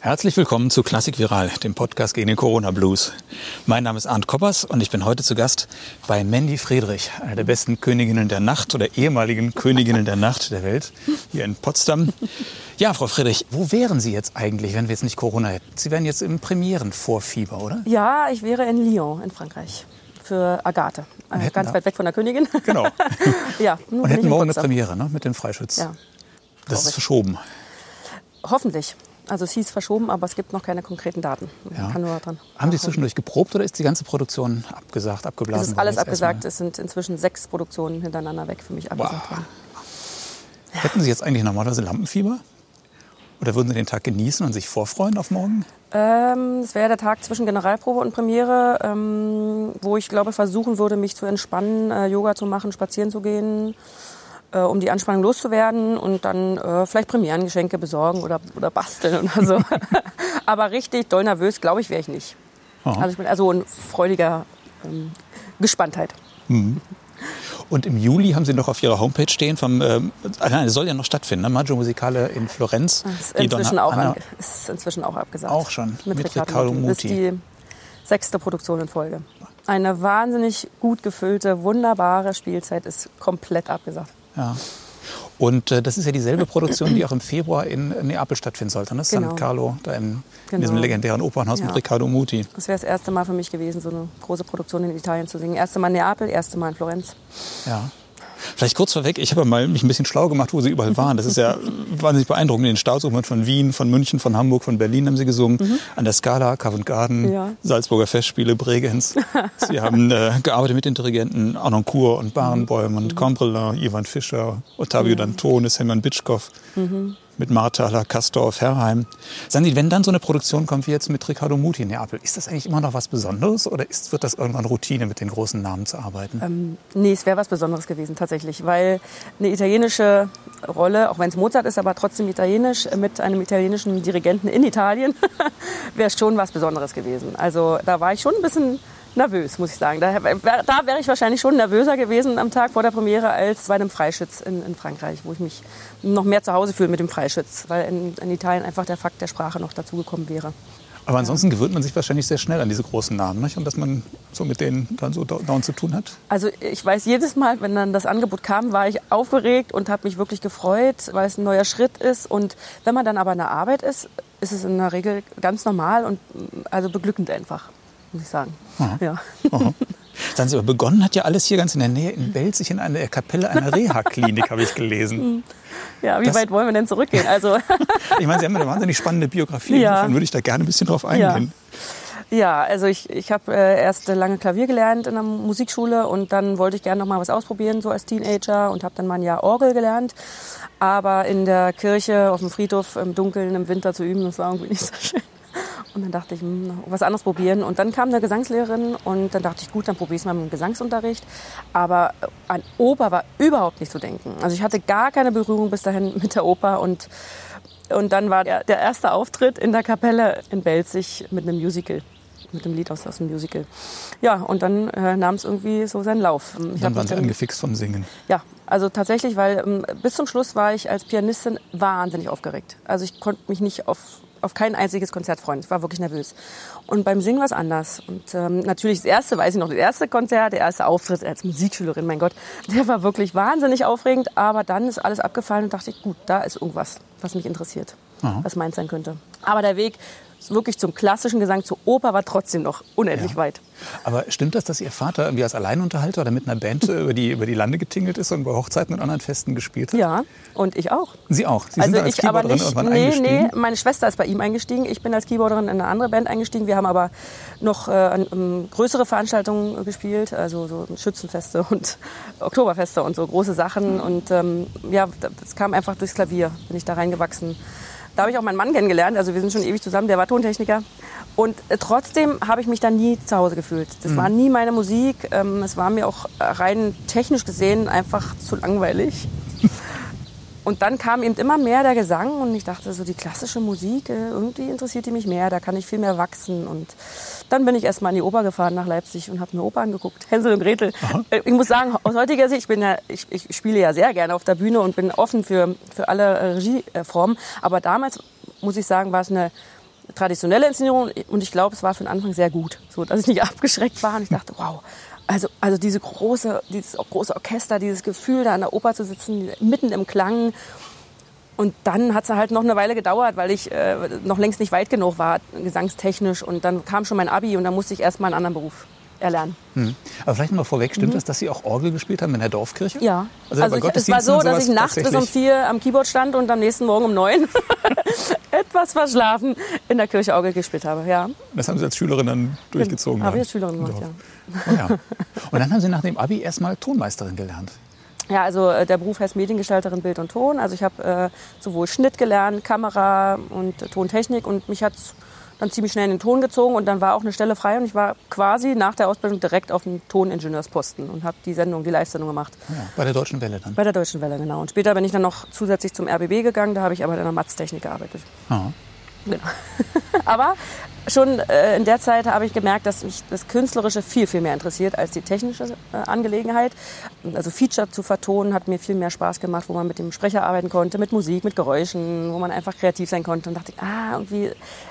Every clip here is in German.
Herzlich willkommen zu Klassik Viral, dem Podcast gegen den Corona Blues. Mein Name ist Arndt Koppers und ich bin heute zu Gast bei Mandy Friedrich, einer der besten Königinnen der Nacht oder ehemaligen Königinnen der Nacht der Welt, hier in Potsdam. Ja, Frau Friedrich, wo wären Sie jetzt eigentlich, wenn wir jetzt nicht Corona hätten? Sie wären jetzt im Premierenvorfieber, oder? Ja, ich wäre in Lyon in Frankreich für Agathe. Äh, ganz weit weg von der Königin. Genau. ja, und hätten morgen eine Premiere ne, mit den Freischütz. Ja. Das ist verschoben. Hoffentlich. Also es hieß verschoben, aber es gibt noch keine konkreten Daten. Ja. Kann nur dran Haben Sie zwischendurch geprobt oder ist die ganze Produktion abgesagt, abgeblasen? Es ist alles abgesagt. Es sind inzwischen sechs Produktionen hintereinander weg für mich abgesagt Wow. worden. Hätten Sie jetzt eigentlich normalerweise Lampenfieber? Oder würden Sie den Tag genießen und sich vorfreuen auf morgen? Ähm, es wäre der Tag zwischen Generalprobe und Premiere, ähm, wo ich glaube versuchen würde, mich zu entspannen, äh, Yoga zu machen, spazieren zu gehen, äh, um die Anspannung loszuwerden und dann äh, vielleicht Premierengeschenke besorgen oder, oder basteln oder so. Aber richtig doll nervös, glaube ich, wäre ich nicht. Aha. Also ich bin also in freudiger ähm, Gespanntheit. Und im Juli haben Sie noch auf Ihrer Homepage stehen vom, ähm, nein, es soll ja noch stattfinden, ne? Maggio Musicale in Florenz. Ist inzwischen, Donna auch Anna- ist inzwischen auch abgesagt. Auch schon, Mit, mit Riccardo, Riccardo Muti. Das ist die sechste Produktion in Folge. Eine wahnsinnig gut gefüllte, wunderbare Spielzeit ist komplett abgesagt. Ja. Und äh, das ist ja dieselbe Produktion, die auch im Februar in Neapel stattfinden sollte, ne? Genau. San Carlo, da im, in Genau. diesem legendären Opernhaus Ja. mit Riccardo Muti. Das wäre das erste Mal für mich gewesen, so eine große Produktion in Italien zu singen. Erste Mal in Neapel, erste Mal in Florenz. Ja. Vielleicht kurz vorweg, ich habe mal mich ein bisschen schlau gemacht, wo sie überall waren. Das ist ja wahnsinnig beeindruckend. In den Staatsoper von Wien, von München, von Hamburg, von Berlin haben sie gesungen. An der Scala, Covent Garden, Ja. Salzburger Festspiele, Bregenz. sie haben äh, gearbeitet mit den Dirigenten Arnoncourt und Barenboim und Combrela, Ivan Fischer, Ottavio Dantonis, Hermann Bitschkow. Mit Marthaler, Kastorf, Herrheim. Sie, wenn dann so eine Produktion kommt wie jetzt mit Riccardo Muti in Neapel, ist das eigentlich immer noch was Besonderes oder ist, wird das irgendwann Routine, mit den großen Namen zu arbeiten? Ähm, nee, es wäre was Besonderes gewesen tatsächlich, weil eine italienische Rolle, auch wenn es Mozart ist, aber trotzdem italienisch, äh, mit einem italienischen Dirigenten in Italien, wäre schon was Besonderes gewesen. Also da war ich schon ein bisschen nervös, muss ich sagen. Da, da wäre ich wahrscheinlich schon nervöser gewesen am Tag vor der Premiere als bei einem Freischütz in, in Frankreich, wo ich mich noch mehr zu Hause fühle mit dem Freischütz, weil in, in Italien einfach der Fakt der Sprache noch dazugekommen wäre. Aber ansonsten gewöhnt man sich wahrscheinlich sehr schnell an diese großen Namen, nicht? Und dass man so mit denen dann so dauernd zu tun hat. Also ich weiß, jedes Mal, wenn dann das Angebot kam, war ich aufgeregt und habe mich wirklich gefreut, weil es ein neuer Schritt ist. Und wenn man dann aber in der Arbeit ist, ist es in der Regel ganz normal und also beglückend einfach, muss ich sagen. Ja. Sagen Sie, aber begonnen hat ja alles hier ganz in der Nähe in Belzig in einer Kapelle einer Reha-Klinik, habe ich gelesen. ja, wie Das- weit wollen wir denn zurückgehen? Also Ich meine, Sie haben eine wahnsinnig spannende Biografie. Ja. Insofern würde ich da gerne ein bisschen drauf eingehen. Ja, also ich, ich habe äh, erst lange Klavier gelernt in der Musikschule und dann wollte ich gerne noch mal was ausprobieren, so als Teenager und habe dann mal ein Jahr Orgel gelernt. Aber in der Kirche, auf dem Friedhof, im Dunkeln, im Winter zu üben, das war irgendwie nicht so schön. Und dann dachte ich, hm, was anderes probieren. Und dann kam eine Gesangslehrerin und dann dachte ich, gut, dann probiere ich es mal mit dem Gesangsunterricht. Aber äh, an Oper war überhaupt nicht zu denken. Also ich hatte gar keine Berührung bis dahin mit der Oper und und dann war der, der erste Auftritt in der Kapelle in Belzig mit einem Musical, mit einem Lied aus, aus dem Musical. Ja, und dann äh, nahm es irgendwie so seinen Lauf. Ich hab Dann waren Sie angefixt vom Singen. ja, also tatsächlich, weil ähm, bis zum Schluss war ich als Pianistin wahnsinnig aufgeregt. Also ich konnte mich nicht auf, auf kein einziges Konzert freuen. Ich war wirklich nervös. Und beim Singen war es anders. Und ähm, natürlich das erste, weiß ich noch, das erste Konzert, der erste Auftritt als Musikschülerin, mein Gott, der war wirklich wahnsinnig aufregend. Aber dann ist alles abgefallen und dachte ich, gut, da ist irgendwas, was mich interessiert, was meins sein könnte. Aber der Weg wirklich zum klassischen Gesang, zur Oper war trotzdem noch unendlich weit. Aber stimmt das, dass Ihr Vater irgendwie als Alleinunterhalter oder mit einer Band äh, über die, über die Lande getingelt ist und bei Hochzeiten und anderen Festen gespielt hat? Ja, und ich auch. Sie auch? Sie sind also da als ich aber Keyboarderin nicht, irgendwann nee, eingestiegen? nee, meine Schwester ist bei ihm eingestiegen. Ich bin als Keyboarderin in eine andere Band eingestiegen. Wir haben aber noch äh, ähm, größere Veranstaltungen gespielt, also so Schützenfeste und Oktoberfeste und so große Sachen. Und ähm, ja, das kam einfach durchs Klavier, bin ich da reingewachsen. Da habe ich auch meinen Mann kennengelernt, also wir sind schon ewig zusammen, der war Tontechniker. Und äh, trotzdem habe ich mich da nie zu Hause gefühlt. Das war nie meine Musik. Ähm, es war mir auch rein technisch gesehen einfach zu langweilig. Und dann kam eben immer mehr der Gesang und ich dachte so, die klassische Musik, äh, irgendwie interessiert die mich mehr, da kann ich viel mehr wachsen. Und dann bin ich erstmal in die Oper gefahren nach Leipzig und habe mir Oper angeguckt, Hänsel und Gretel. Äh, Ich muss sagen, aus heutiger Sicht, ich, bin ja, ich, ich spiele ja sehr gerne auf der Bühne und bin offen für, für alle äh, Regieformen. Aber damals, muss ich sagen, war es eine traditionelle Inszenierung und ich glaube, es war für den Anfang sehr gut, so dass ich nicht abgeschreckt war und ich dachte, wow, also, also diese große, dieses große Orchester, dieses Gefühl, da an der Oper zu sitzen, mitten im Klang. Und dann hat es halt noch eine Weile gedauert, weil ich äh, noch längst nicht weit genug war, gesangstechnisch. Und dann kam schon mein Abi und dann musste ich erst mal einen anderen Beruf erlernen. Hm. Aber vielleicht mal vorweg, stimmt mhm. das, dass Sie auch Orgel gespielt haben in der Dorfkirche? Ja. Also, also ich, es war so, dass ich nachts bis um vier am Keyboard stand und am nächsten Morgen um neun etwas verschlafen in der Kirche Orgel gespielt habe. Ja. Das haben Sie als Schülerin dann durchgezogen? Habe ich als Schülerin gemacht, ja. Oh, ja. Und dann haben Sie nach dem Abi erstmal Tonmeisterin gelernt. Ja, also äh, der Beruf heißt Mediengestalterin Bild und Ton. Also ich habe äh, sowohl Schnitt gelernt, Kamera und äh, Tontechnik und mich hat dann ziemlich schnell in den Ton gezogen und dann war auch eine Stelle frei und ich war quasi nach der Ausbildung direkt auf dem Toningenieursposten und habe die Sendung, die Live-Sendung gemacht. Ja, bei der Deutschen Welle dann? Bei der Deutschen Welle, genau. Und später bin ich dann noch zusätzlich zum RBB gegangen, da habe ich aber in der Matztechnik gearbeitet. Aha. Genau. aber schon äh, in der Zeit habe ich gemerkt, dass mich das Künstlerische viel, viel mehr interessiert als die technische äh, Angelegenheit. Also Feature zu vertonen hat mir viel mehr Spaß gemacht, wo man mit dem Sprecher arbeiten konnte, mit Musik, mit Geräuschen, wo man einfach kreativ sein konnte. Und dachte ich, ah, irgendwie,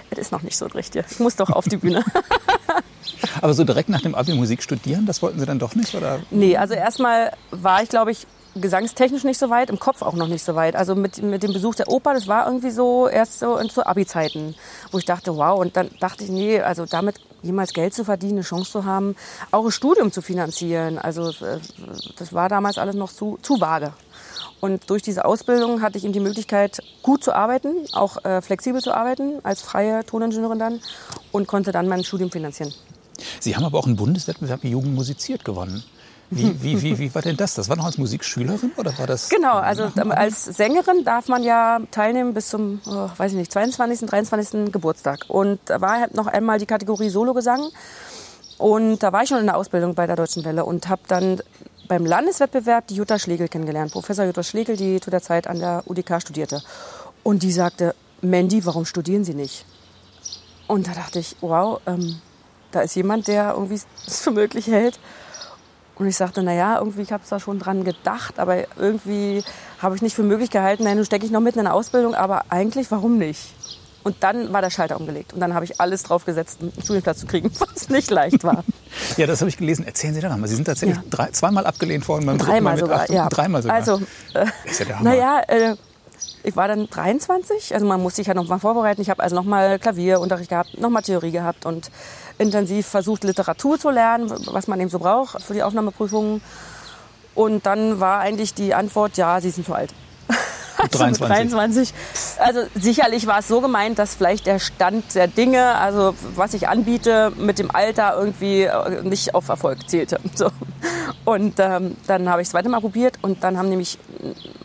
das ist noch nicht so richtig. Ich muss doch auf die Bühne. Aber so direkt nach dem Abi Musik studieren, das wollten Sie dann doch nicht? Oder? Nee, also erstmal war ich, glaube ich, gesangstechnisch nicht so weit, im Kopf auch noch nicht so weit. Also mit, mit dem Besuch der Oper, das war irgendwie so erst so in so Abi-Zeiten, wo ich dachte, wow, und dann dachte ich, nee, also damit jemals Geld zu verdienen, eine Chance zu haben, auch ein Studium zu finanzieren. Also äh, das war damals alles noch zu, zu vage. Und durch diese Ausbildung hatte ich eben die Möglichkeit, gut zu arbeiten, auch äh, flexibel zu arbeiten, als freie Toningenieurin dann und konnte dann mein Studium finanzieren. Sie haben aber auch einen Bundeswettbewerb Jugend musiziert gewonnen. Wie, wie, wie, wie war denn das? Das war noch als Musikschülerin oder war das? Genau, also als Sängerin darf man ja teilnehmen bis zum, oh, weiß ich nicht, 22., 23. Geburtstag. Und da war halt noch einmal die Kategorie Sologesang. Und da war ich schon in der Ausbildung bei der Deutschen Welle und habe dann beim Landeswettbewerb die Jutta Schlegel kennengelernt. Professor Jutta Schlegel, die zu der Zeit an der UDK studierte. Und die sagte, Mandy, warum studieren Sie nicht? Und da dachte ich, wow, ähm, da ist jemand, der irgendwie es für möglich hält, und ich sagte, na ja, irgendwie ich habe da schon dran gedacht, aber irgendwie habe ich nicht für möglich gehalten, nein, nun stecke ich noch mitten in der Ausbildung, aber eigentlich, warum nicht? Und dann war der Schalter umgelegt. Und dann habe ich alles drauf gesetzt, einen Studienplatz zu kriegen, was nicht leicht war. ja, das habe ich gelesen. Erzählen Sie doch mal. Sie sind tatsächlich ja. drei, zweimal abgelehnt worden. Beim dreimal sogar, ja. Dreimal sogar. Also, äh, ist ja der Hammer. Naja, äh, ich war dann 23, also man musste sich ja noch mal vorbereiten. Ich habe also noch mal Klavierunterricht gehabt, noch mal Theorie gehabt und intensiv versucht, Literatur zu lernen, was man eben so braucht für die Aufnahmeprüfungen. Und dann war eigentlich die Antwort, ja, Sie sind zu alt. Also 23. 23. Also sicherlich war es so gemeint, dass vielleicht der Stand der Dinge, also was ich anbiete, mit dem Alter irgendwie äh, nicht auf Erfolg zählte. So. Und ähm, dann habe ich es zweite Mal probiert und dann haben nämlich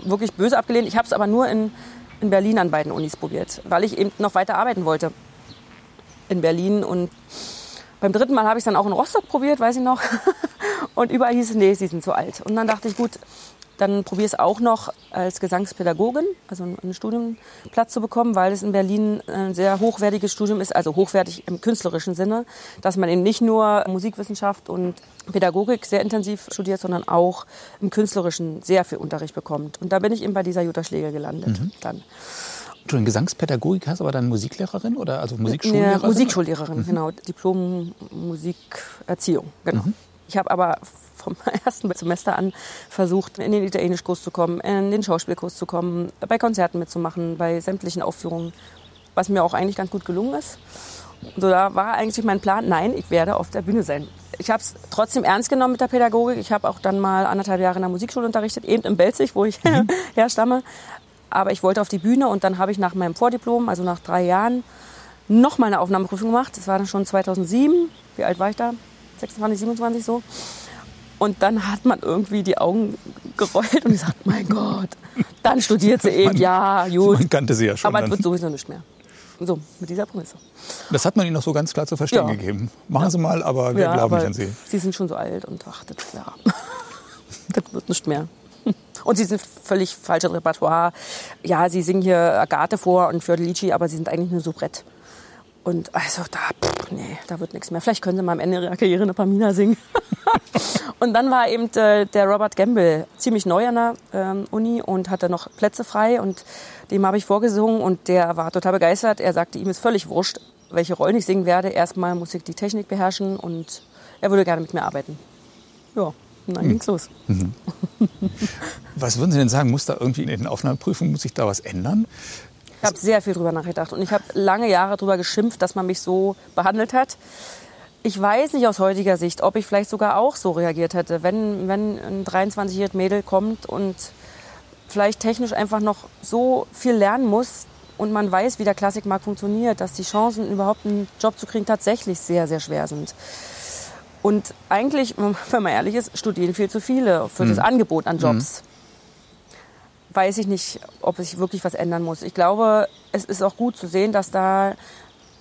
wirklich böse abgelehnt. Ich habe es aber nur in, in Berlin an beiden Unis probiert, weil ich eben noch weiter arbeiten wollte in Berlin und beim dritten Mal habe ich es dann auch in Rostock probiert, weiß ich noch. Und überall hieß es, nee, sie sind zu alt. Und dann dachte ich, gut, dann probiere es auch noch als Gesangspädagogin, also einen Studienplatz zu bekommen, weil es in Berlin ein sehr hochwertiges Studium ist, also hochwertig im künstlerischen Sinne, dass man eben nicht nur Musikwissenschaft und Pädagogik sehr intensiv studiert, sondern auch im künstlerischen sehr viel Unterricht bekommt. Und da bin ich eben bei dieser Jutta Schläger gelandet mhm. dann. Entschuldigung, Gesangspädagogik heißt aber dann Musiklehrerin oder also Musikschullehrerin? Ja, Musikschullehrerin, mhm. genau. Diplom Musikerziehung, genau. Mhm. Ich habe aber vom ersten Semester an versucht, in den Italienischkurs zu kommen, in den Schauspielkurs zu kommen, bei Konzerten mitzumachen, bei sämtlichen Aufführungen, was mir auch eigentlich ganz gut gelungen ist. So, da war eigentlich mein Plan, nein, ich werde auf der Bühne sein. Ich habe es trotzdem ernst genommen mit der Pädagogik. Ich habe auch dann mal anderthalb Jahre in der Musikschule unterrichtet, eben in Belzig, wo ich mhm. herstamme. Aber ich wollte auf die Bühne und dann habe ich nach meinem Vordiplom, also nach drei Jahren, noch mal eine Aufnahmeprüfung gemacht. Das war dann schon 2007. Wie alt war ich da? 26, 27 so. Und dann hat man irgendwie die Augen gerollt und gesagt, mein Gott, dann studiert sie eben, ja, gut. Man kannte sie ja schon. Aber es wird sowieso nicht mehr. So, mit dieser Prämisse. Das hat man Ihnen noch so ganz klar zu verstehen ja. gegeben. Machen ja. Sie mal, aber wir ja, glauben nicht an Sie. Sie sind schon so alt und ach, das, ja, das wird nicht mehr. Und sie sind völlig falsches Repertoire. Ja, sie singen hier Agathe vor und Fiordelici, aber sie sind eigentlich nur Soubrette. Und also da, pff, nee, da wird nichts mehr. Vielleicht können sie mal am Ende ihrer Karriere eine Pamina singen. und dann war eben äh, der Robert Gamble ziemlich neu an der ähm, Uni und hatte noch Plätze frei und dem habe ich vorgesungen und der war total begeistert. Er sagte, ihm ist völlig wurscht, welche Rollen ich singen werde. Erstmal muss ich die Technik beherrschen und er würde gerne mit mir arbeiten. Ja, und dann mhm. ging's los. Mhm. Was würden Sie denn sagen, muss da irgendwie in den Aufnahmeprüfungen, muss sich da was ändern? Ich habe sehr viel drüber nachgedacht und ich habe lange Jahre darüber geschimpft, dass man mich so behandelt hat. Ich weiß nicht aus heutiger Sicht, ob ich vielleicht sogar auch so reagiert hätte, wenn, wenn ein 23-jähriges Mädel kommt und vielleicht technisch einfach noch so viel lernen muss und man weiß, wie der Klassikmarkt funktioniert, dass die Chancen, überhaupt einen Job zu kriegen, tatsächlich sehr, sehr schwer sind. Und eigentlich, wenn man ehrlich ist, studieren viel zu viele für mhm. das Angebot an Jobs. Mhm. Weiß ich nicht, ob sich wirklich was ändern muss. Ich glaube, es ist auch gut zu sehen, dass da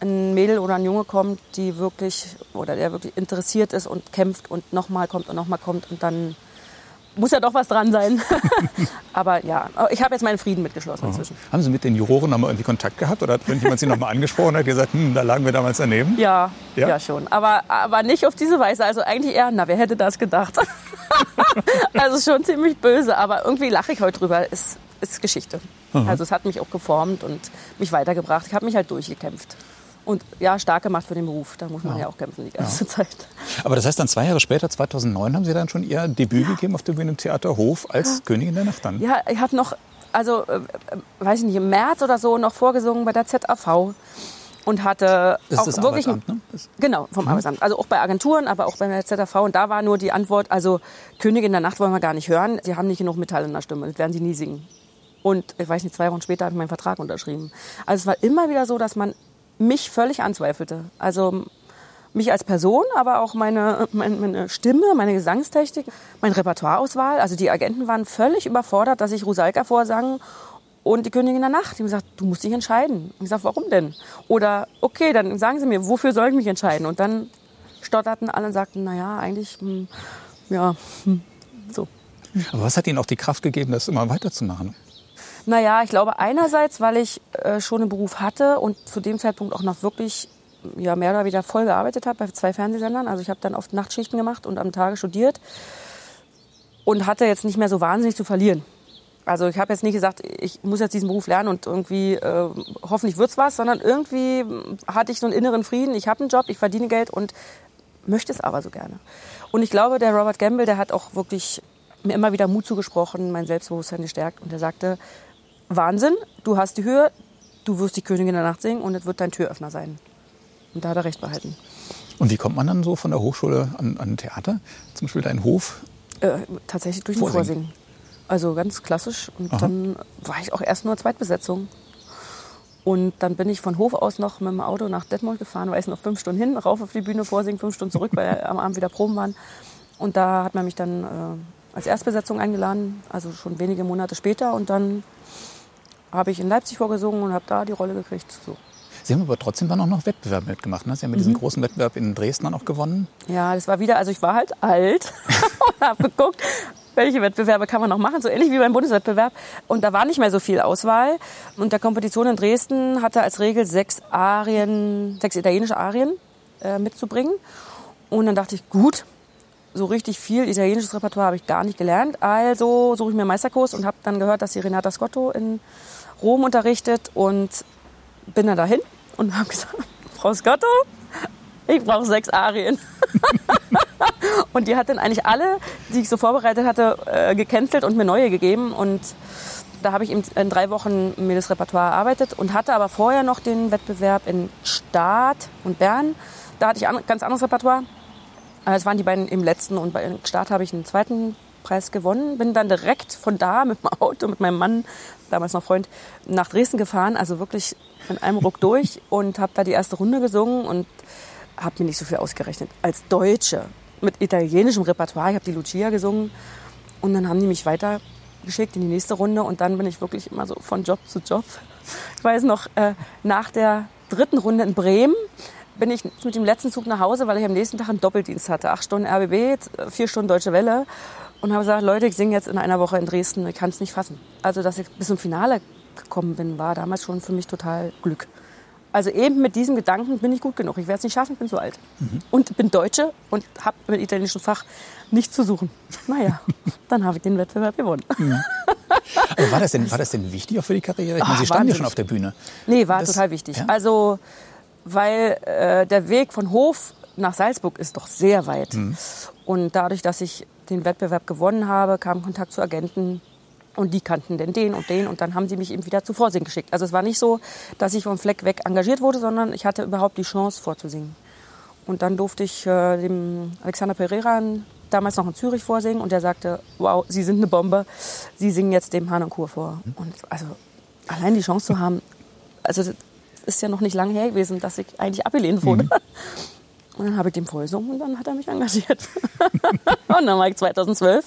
ein Mädel oder ein Junge kommt, die wirklich oder der wirklich interessiert ist und kämpft und nochmal kommt und nochmal kommt und dann muss ja doch was dran sein. Aber ja, ich habe jetzt meinen Frieden mitgeschlossen inzwischen. Haben Sie mit den Juroren noch mal irgendwie Kontakt gehabt oder hat jemand Sie noch mal angesprochen und gesagt, hm, da lagen wir damals daneben? Ja, ja, ja, schon. Aber, aber nicht auf diese Weise. Also eigentlich eher, na, wer hätte das gedacht? also schon ziemlich böse, aber irgendwie lache ich heute drüber. Es ist Geschichte. Aha. Also es hat mich auch geformt und mich weitergebracht. Ich habe mich halt durchgekämpft und ja, stark gemacht für den Beruf. Da muss man ja, ja auch kämpfen die ganze ja. Zeit. Aber das heißt dann zwei Jahre später, 2009, haben Sie dann schon Ihr Debüt ja. gegeben auf dem Bühne im Theater Hof als ja. Königin der Nacht dann? Ja, ich habe noch, also äh, weiß ich nicht, im März oder so noch vorgesungen bei der ZAV und hatte das auch das wirklich ne? genau vom mhm. Arbeitsamt also auch bei Agenturen aber auch bei der ZAV und da war nur die Antwort also Königin der Nacht wollen wir gar nicht hören sie haben nicht genug Metall in der Stimme das werden sie nie singen und ich weiß nicht zwei Wochen später habe ich meinen Vertrag unterschrieben also es war immer wieder so dass man mich völlig anzweifelte. Also mich als Person, aber auch meine, meine, meine Stimme, meine Gesangstechnik, meine Repertoireauswahl. Also die Agenten waren völlig überfordert, dass ich Rusalka vorsang und die Königin der Nacht. Die haben gesagt, du musst dich entscheiden. Ich gesagt, warum denn? Oder, okay, dann sagen Sie mir, wofür soll ich mich entscheiden? Und dann stotterten alle und sagten, naja, eigentlich, hm, ja, hm, so. Aber was hat Ihnen auch die Kraft gegeben, das immer weiterzumachen? Naja, ich glaube einerseits, weil ich äh, schon einen Beruf hatte und zu dem Zeitpunkt auch noch wirklich ja, mehr oder weniger voll gearbeitet habe bei zwei Fernsehsendern. Also ich habe dann oft Nachtschichten gemacht und am Tage studiert und hatte jetzt nicht mehr so wahnsinnig zu verlieren. Also ich habe jetzt nicht gesagt, ich muss jetzt diesen Beruf lernen und irgendwie äh, hoffentlich wird's was, sondern irgendwie hatte ich so einen inneren Frieden. Ich habe einen Job, ich verdiene Geld und möchte es aber so gerne. Und ich glaube, der Robert Gamble, der hat auch wirklich mir immer wieder Mut zugesprochen, mein Selbstbewusstsein gestärkt und er sagte, Wahnsinn, du hast die Höhe, du wirst die Königin der Nacht singen und es wird dein Türöffner sein. Und da hat er recht behalten. Und wie kommt man dann so von der Hochschule an, an Theater? Zum Beispiel dein Hof? Äh, tatsächlich durch Vorsingen. Vorsingen. Also ganz klassisch. Und Aha. dann war ich auch erst nur Zweitbesetzung. Und dann bin ich von Hof aus noch mit dem Auto nach Detmold gefahren, war ich noch fünf Stunden hin, rauf auf die Bühne, vorsingen, fünf Stunden zurück, weil am Abend wieder Proben waren. Und da hat man mich dann äh, als Erstbesetzung eingeladen, also schon wenige Monate später. Und dann habe ich in Leipzig vorgesungen und habe da die Rolle gekriegt. So. Sie haben aber trotzdem dann auch noch Wettbewerb mitgemacht. Ne? Sie haben mit mhm. diesem großen Wettbewerb in Dresden dann auch gewonnen. Ja, das war wieder, also ich war halt alt und habe geguckt, welche Wettbewerbe kann man noch machen, so ähnlich wie beim Bundeswettbewerb. Und da war nicht mehr so viel Auswahl. Und der Kompetition in Dresden hatte als Regel sechs Arien, sechs italienische Arien äh, mitzubringen. Und dann dachte ich, gut, so richtig viel italienisches Repertoire habe ich gar nicht gelernt. Also suche ich mir einen Meisterkurs und habe dann gehört, dass die Renata Scotto in Rom unterrichtet und bin dann dahin und habe gesagt, Frau Scotto, ich brauche sechs Arien. und die hat dann eigentlich alle, die ich so vorbereitet hatte, äh, gecancelt und mir neue gegeben. Und da habe ich in, drei Wochen mir das Repertoire erarbeitet und hatte aber vorher noch den Wettbewerb in Start und Bern. Da hatte ich ein ganz anderes Repertoire. Äh, es waren die beiden im letzten und bei Start habe ich einen zweiten Preis gewonnen. Bin dann direkt von da mit dem Auto, mit meinem Mann, damals noch Freund, nach Dresden gefahren. Also wirklich in einem Ruck durch und habe da die erste Runde gesungen und habe mir nicht so viel ausgerechnet. Als Deutsche mit italienischem Repertoire, ich habe die Lucia gesungen und dann haben die mich weitergeschickt in die nächste Runde und dann bin ich wirklich immer so von Job zu Job. Ich weiß noch, äh, nach der dritten Runde in Bremen bin ich mit dem letzten Zug nach Hause, weil ich am nächsten Tag einen Doppeldienst hatte. Acht Stunden RBB, vier Stunden Deutsche Welle und habe gesagt, Leute, ich singe jetzt in einer Woche in Dresden, ich kann es nicht fassen. Also, dass ich bis zum Finale gekommen bin, war damals schon für mich total Glück. Also eben mit diesem Gedanken bin ich gut genug. Ich werde es nicht schaffen, ich bin zu alt. Mhm. Und bin Deutsche und habe mit italienischem Fach nichts zu suchen. Naja, dann habe ich den Wettbewerb gewonnen. Mhm. Aber war das, denn, war das denn wichtig auch für die Karriere? Ich meine, Sie standen ja schon auf der Bühne. Nee, war das, total wichtig. Ja? Also, weil äh, der Weg von Hof nach Salzburg ist doch sehr weit. Mhm. Und dadurch, dass ich den Wettbewerb gewonnen habe, kam Kontakt zu Agenten, und die kannten denn den und den und dann haben sie mich eben wieder zu Vorsingen geschickt. Also es war nicht so, dass ich vom Fleck weg engagiert wurde, sondern ich hatte überhaupt die Chance vorzusingen. Und dann durfte ich äh, dem Alexander Pereira damals noch in Zürich vorsingen und der sagte, wow, Sie sind eine Bombe, Sie singen jetzt dem Hahn und Kur vor. Und also allein die Chance zu haben, also das ist ja noch nicht lange her gewesen, dass ich eigentlich abgelehnt wurde. Mhm. Und dann habe ich dem vorgesungen und dann hat er mich engagiert. und dann war ich 2012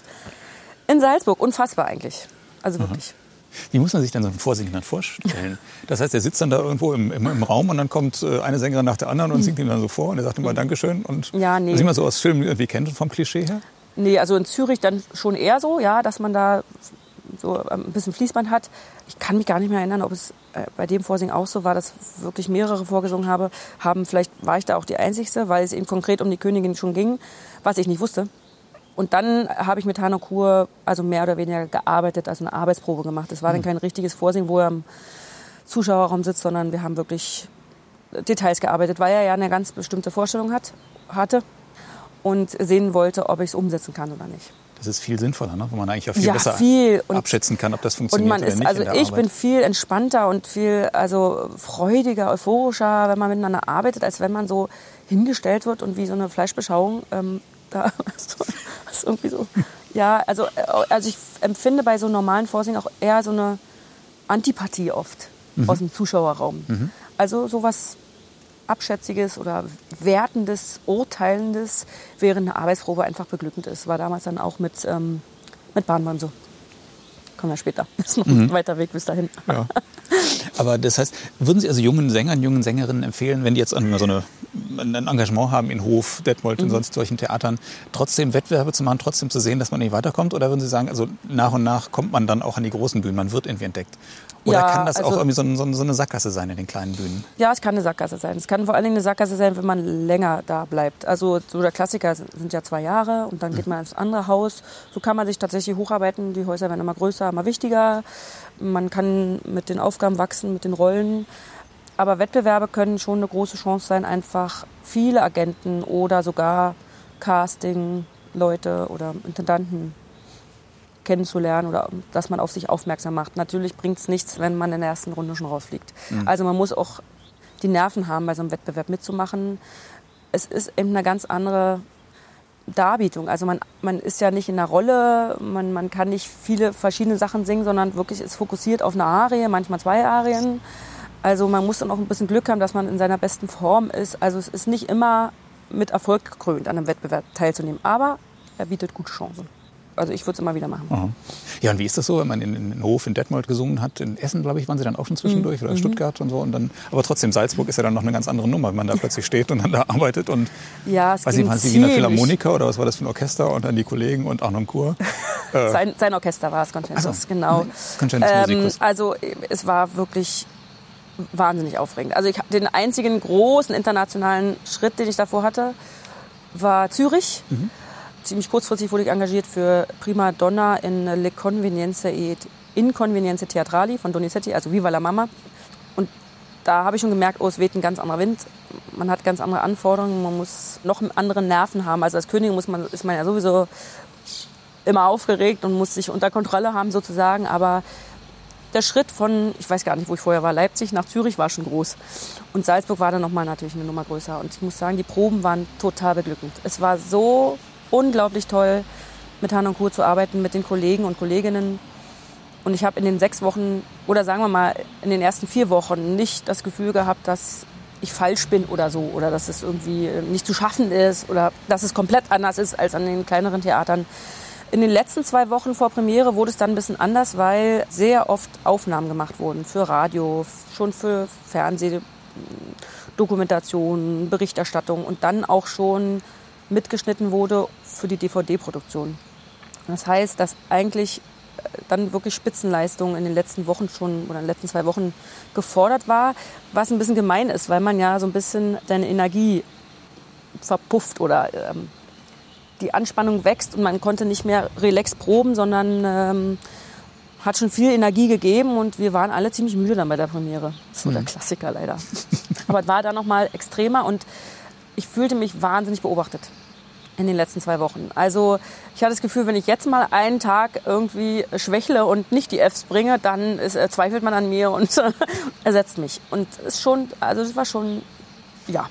in Salzburg. Unfassbar eigentlich. Also wirklich. Aha. Wie muss man sich denn so einen Vorsingen dann vorstellen? Das heißt, er sitzt dann da irgendwo im, im, im Raum und dann kommt äh, eine Sängerin nach der anderen und singt ihm dann so vor und er sagt immer Dankeschön. Und ja, nee. Das man so aus Filmen irgendwie kennt vom Klischee her? Nee, also in Zürich dann schon eher so, ja, dass man da so ein bisschen Fließband hat. Ich kann mich gar nicht mehr erinnern, ob es äh, bei dem Vorsingen auch so war, dass wirklich mehrere vorgesungen habe, haben. Vielleicht war ich da auch die Einzige, weil es eben konkret um die Königin schon ging, was ich nicht wusste. Und dann habe ich mit Hanno Kur also mehr oder weniger gearbeitet, also eine Arbeitsprobe gemacht. Es war dann mhm. kein richtiges Vorsingen, wo er im Zuschauerraum sitzt, sondern wir haben wirklich Details gearbeitet, weil er ja eine ganz bestimmte Vorstellung hat, hatte und sehen wollte, ob ich es umsetzen kann oder nicht. Das ist viel sinnvoller, ne? wo man eigentlich auch viel ja, besser viel. abschätzen kann, ob das funktioniert und man ist, oder nicht. Also ich bin viel entspannter und viel also freudiger, euphorischer, wenn man miteinander arbeitet, als wenn man so hingestellt wird und wie so eine Fleischbeschauung ähm, da. das ist irgendwie so. Ja, also, äh, also ich empfinde bei so normalen Vorsingen auch eher so eine Antipathie oft mhm. aus dem Zuschauerraum. Mhm. Also sowas Abschätziges oder Wertendes, Urteilendes, während eine Arbeitsprobe einfach beglückend ist. War damals dann auch mit, ähm, mit Bahnbahn so. Kommen wir später. Das ist noch mhm. ein weiter Weg bis dahin. Ja. Aber das heißt, würden Sie also jungen Sängern, jungen Sängerinnen empfehlen, wenn die jetzt so eine, ein Engagement haben in Hof, Detmold und mhm. sonst solchen Theatern, trotzdem Wettbewerbe zu machen, trotzdem zu sehen, dass man nicht weiterkommt? Oder würden Sie sagen, also nach und nach kommt man dann auch an die großen Bühnen, man wird irgendwie entdeckt? Oder ja, kann das also, auch irgendwie so, so, so, eine Sackgasse sein in den kleinen Bühnen? Ja, es kann eine Sackgasse sein. Es kann vor allen Dingen eine Sackgasse sein, wenn man länger da bleibt. Also so der Klassiker sind ja zwei Jahre und dann geht mhm. man ins andere Haus. So kann man sich tatsächlich hocharbeiten. Die Häuser werden immer größer, immer wichtiger. Man kann mit den Aufgaben wachsen, mit den Rollen. Aber Wettbewerbe können schon eine große Chance sein, einfach viele Agenten oder sogar Casting-Leute oder Intendanten kennenzulernen oder dass man auf sich aufmerksam macht. Natürlich bringt es nichts, wenn man in der ersten Runde schon rausfliegt. Mhm. Also man muss auch die Nerven haben, bei so einem Wettbewerb mitzumachen. Es ist eben eine ganz andere Darbietung. Also man, man ist ja nicht in einer Rolle, man, man kann nicht viele verschiedene Sachen singen, sondern wirklich ist fokussiert auf eine Arie, manchmal zwei Arien. Also man muss dann auch ein bisschen Glück haben, dass man in seiner besten Form ist. Also es ist nicht immer mit Erfolg gekrönt, an einem Wettbewerb teilzunehmen, aber er bietet gute Chancen also ich würde es immer wieder machen. Aha. Ja, und wie ist das so, wenn man in, in Hof in Detmold gesungen hat? In Essen, glaube ich, waren Sie dann auch schon zwischendurch mhm. oder in Stuttgart und so. Und dann, aber trotzdem, Salzburg ist ja dann noch eine ganz andere Nummer, wenn man da plötzlich steht und dann da arbeitet. Und, ja, es weiß nicht, waren Sie Wiener Philharmoniker oder was war das für ein Orchester? Und dann die Kollegen und Arnon Kur? Äh. sein, sein, Orchester war es, Concentus, so. genau. Concentus ähm, also es war wirklich wahnsinnig aufregend. Also ich, den einzigen großen internationalen Schritt, den ich davor hatte, war Zürich. Mhm ziemlich kurzfristig wurde ich engagiert für Prima Donna in Le Convenienze e Inconvenienze Teatrali von Donizetti, also Viva la Mama. Und da habe ich schon gemerkt, oh, es weht ein ganz anderer Wind. Man hat ganz andere Anforderungen, man muss noch andere Nerven haben. Also als Königin muss man, ist man ja sowieso immer aufgeregt und muss sich unter Kontrolle haben sozusagen. Aber der Schritt von, ich weiß gar nicht, wo ich vorher war, Leipzig nach Zürich war schon groß. Und Salzburg war dann nochmal natürlich eine Nummer größer. Und ich muss sagen, die Proben waren total beglückend. Es war so unglaublich toll, mit Han und Kur zu arbeiten, mit den Kollegen und Kolleginnen. Und ich habe in den sechs Wochen oder sagen wir mal in den ersten vier Wochen nicht das Gefühl gehabt, dass ich falsch bin oder so oder dass es irgendwie nicht zu schaffen ist oder dass es komplett anders ist als an den kleineren Theatern. In den letzten zwei Wochen vor Premiere wurde es dann ein bisschen anders, weil sehr oft Aufnahmen gemacht wurden für Radio, schon für Fernsehdokumentation, Berichterstattung und dann auch schon mitgeschnitten wurde für die DVD-Produktion. Das heißt, dass eigentlich dann wirklich Spitzenleistung in den letzten Wochen schon oder in den letzten zwei Wochen gefordert war, was ein bisschen gemein ist, weil man ja so ein bisschen seine Energie verpufft oder ähm, die Anspannung wächst und man konnte nicht mehr relax proben, sondern ähm, hat schon viel Energie gegeben und wir waren alle ziemlich müde dann bei der Premiere. So mhm. der Klassiker leider. Aber es war da noch mal extremer und ich fühlte mich wahnsinnig beobachtet in den letzten zwei Wochen. Also ich hatte das Gefühl, wenn ich jetzt mal einen Tag irgendwie schwächle und nicht die Fs bringe, dann ist, äh, zweifelt man an mir und ersetzt mich. Und es schon, also es war schon, ja,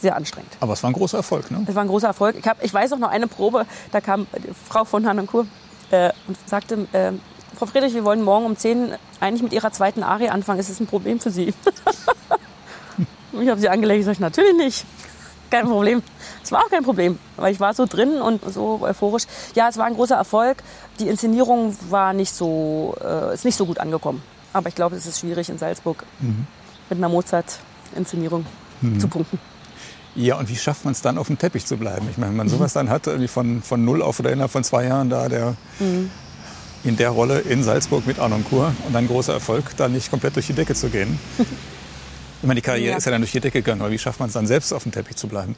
sehr anstrengend. Aber es war ein großer Erfolg, ne? Es war ein großer Erfolg. Ich, hab, ich weiß auch noch eine Probe, da kam die Frau von Hanankur äh, und sagte, äh, Frau Friedrich, wir wollen morgen um 10 eigentlich mit Ihrer zweiten Arie anfangen. Ist das ein Problem für Sie? ich habe sie angelegt und gesagt, natürlich nicht. Kein Problem. Es war auch kein Problem, weil ich war so drin und so euphorisch. Ja, es war ein großer Erfolg. Die Inszenierung war nicht so, äh, ist nicht so gut angekommen. Aber ich glaube, es ist schwierig in Salzburg mhm. mit einer Mozart-Inszenierung mhm. zu punkten. Ja, und wie schafft man es dann, auf dem Teppich zu bleiben? Ich meine, wenn man mhm. sowas dann hat, irgendwie von, von null auf oder innerhalb von zwei Jahren da, der mhm. in der Rolle in Salzburg mit Arnoncourt und ein großer Erfolg, da nicht komplett durch die Decke zu gehen. ich meine, die Karriere ja. ist ja dann durch die Decke gegangen, aber wie schafft man es dann selbst, auf dem Teppich zu bleiben?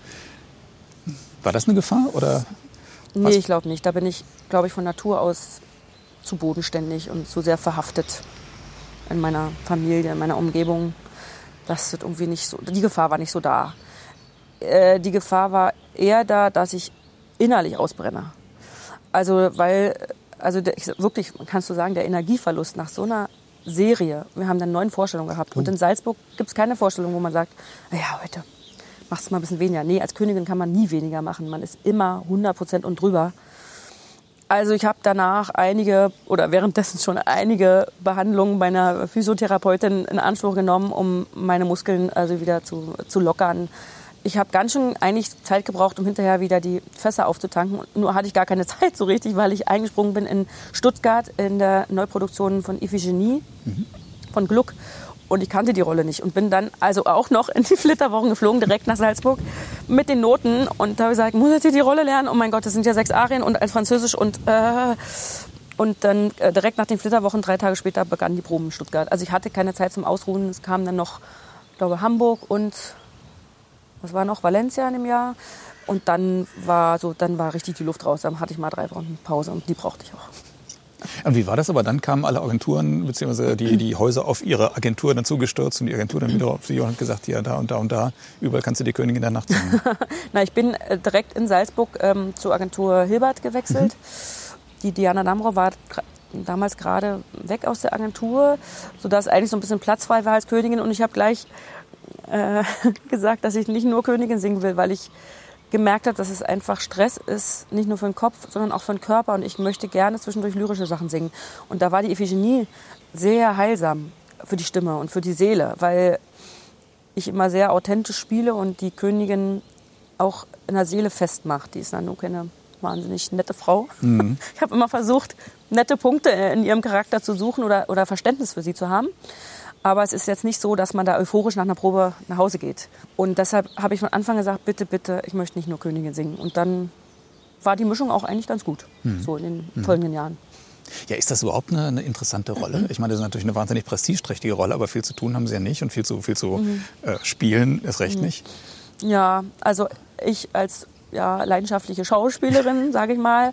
War das eine Gefahr oder? Nee, was? ich glaube nicht. Da bin ich, glaube ich, von Natur aus zu bodenständig und zu sehr verhaftet in meiner Familie, in meiner Umgebung. Das wird irgendwie nicht so, die Gefahr war nicht so da. Äh, die Gefahr war eher da, dass ich innerlich ausbrenne. Also, weil, also der, wirklich, kannst du sagen, der Energieverlust nach so einer Serie, wir haben dann neun Vorstellungen gehabt. Und in Salzburg gibt es keine Vorstellung, wo man sagt, ja, heute machst du mal ein bisschen weniger. Nee, als Königin kann man nie weniger machen. Man ist immer 100 Prozent und drüber. Also ich habe danach einige oder währenddessen schon einige Behandlungen bei einer Physiotherapeutin in Anspruch genommen, um meine Muskeln also wieder zu, zu lockern. Ich habe ganz schön eigentlich Zeit gebraucht, um hinterher wieder die Fässer aufzutanken. Nur hatte ich gar keine Zeit so richtig, weil ich eingesprungen bin in Stuttgart in der Neuproduktion von Iphigenie mhm. von Gluck und ich kannte die Rolle nicht und bin dann also auch noch in die Flitterwochen geflogen, direkt nach Salzburg mit den Noten und da habe ich gesagt, muss jetzt hier die Rolle lernen? Oh mein Gott, das sind ja sechs Arien und ein Französisch und äh, und dann äh, direkt nach den Flitterwochen, drei Tage später, begannen die Proben in Stuttgart. Also ich hatte keine Zeit zum Ausruhen. Es kam dann noch, ich glaube, Hamburg und was war noch, Valencia in dem Jahr. Und dann war so, dann war richtig die Luft raus. Dann hatte ich mal drei Wochen Pause und die brauchte ich auch. Und wie war das aber? Dann kamen alle Agenturen bzw. Die, die Häuser auf ihre Agentur dann zugestürzt und die Agentur dann wieder auf sie und hat gesagt, ja, da und da und da, überall kannst du die Königin der Nacht sein. Na, ich bin äh, direkt in Salzburg ähm, zur Agentur Hilbert gewechselt. Mhm. Die Diana Damro war damals gerade weg aus der Agentur, sodass eigentlich so ein bisschen Platz frei war als Königin und ich habe gleich äh, gesagt, dass ich nicht nur Königin singen will, weil ich gemerkt habe, dass es einfach Stress ist, nicht nur für den Kopf, sondern auch für den Körper. Und ich möchte gerne zwischendurch lyrische Sachen singen. Und da war die Iphigenie sehr heilsam für die Stimme und für die Seele, weil ich immer sehr authentisch spiele und die Königin auch in der Seele festmacht. Die ist dann auch eine wahnsinnig nette Frau. Mhm. Ich habe immer versucht, nette Punkte in ihrem Charakter zu suchen oder, oder Verständnis für sie zu haben. Aber es ist jetzt nicht so, dass man da euphorisch nach einer Probe nach Hause geht. Und deshalb habe ich von Anfang gesagt, bitte, bitte, ich möchte nicht nur Königin singen. Und dann war die Mischung auch eigentlich ganz gut, mhm. so in den mhm. folgenden Jahren. Ja, ist das überhaupt eine, eine, interessante Rolle? Ich meine, das ist natürlich eine wahnsinnig prestigeträchtige Rolle, aber viel zu tun haben sie ja nicht und viel zu, viel zu mhm. äh, spielen ist recht mhm. nicht. Ja, also ich als ja, leidenschaftliche Schauspielerin, sage ich mal,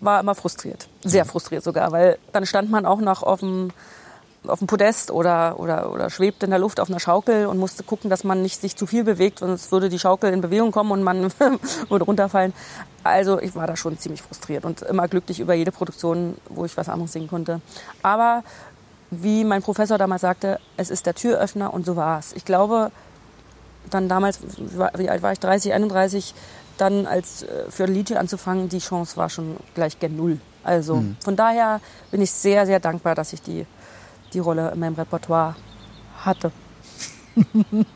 war immer frustriert. Sehr mhm. frustriert sogar, weil dann stand man auch noch auf dem auf dem Podest oder, oder, oder schwebt in der Luft auf einer Schaukel und musste gucken, dass man nicht sich zu viel bewegt, sonst würde die Schaukel in Bewegung kommen und man würde runterfallen. Also ich war da schon ziemlich frustriert und immer glücklich über jede Produktion, wo ich was anderes singen konnte. Aber wie mein Professor damals sagte, es ist der Türöffner und so war es. Ich glaube, dann damals, wie alt war ich, 30, 31, dann als äh, für Liedchen anzufangen, die Chance war schon gleich gen Null. Also mhm. von daher bin ich sehr, sehr dankbar, dass ich die die Rolle in meinem Repertoire hatte.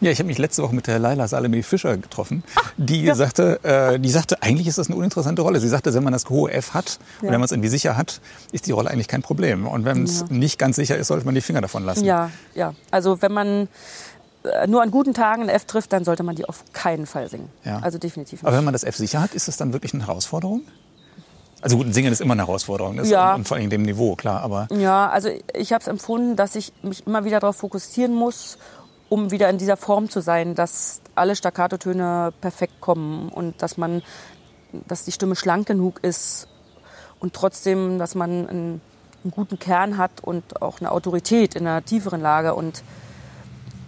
Ja, ich habe mich letzte Woche mit der Laila Salome Fischer getroffen. Die, ja. sagte, äh, die sagte, eigentlich ist das eine uninteressante Rolle. Sie sagte, wenn man das hohe F hat ja. und wenn man es irgendwie sicher hat, ist die Rolle eigentlich kein Problem. Und wenn es ja. nicht ganz sicher ist, sollte man die Finger davon lassen. Ja, ja. Also wenn man äh, nur an guten Tagen ein F trifft, dann sollte man die auf keinen Fall singen. Ja. Also definitiv nicht. Aber wenn man das F sicher hat, ist das dann wirklich eine Herausforderung? Also gut, Singen ist immer eine Herausforderung, das Ja. und vor allem dem Niveau, klar, aber Ja, also ich habe es empfunden, dass ich mich immer wieder darauf fokussieren muss, um wieder in dieser Form zu sein, dass alle Staccato-Töne perfekt kommen und dass man, dass die Stimme schlank genug ist und trotzdem, dass man einen, einen guten Kern hat und auch eine Autorität in einer tieferen Lage und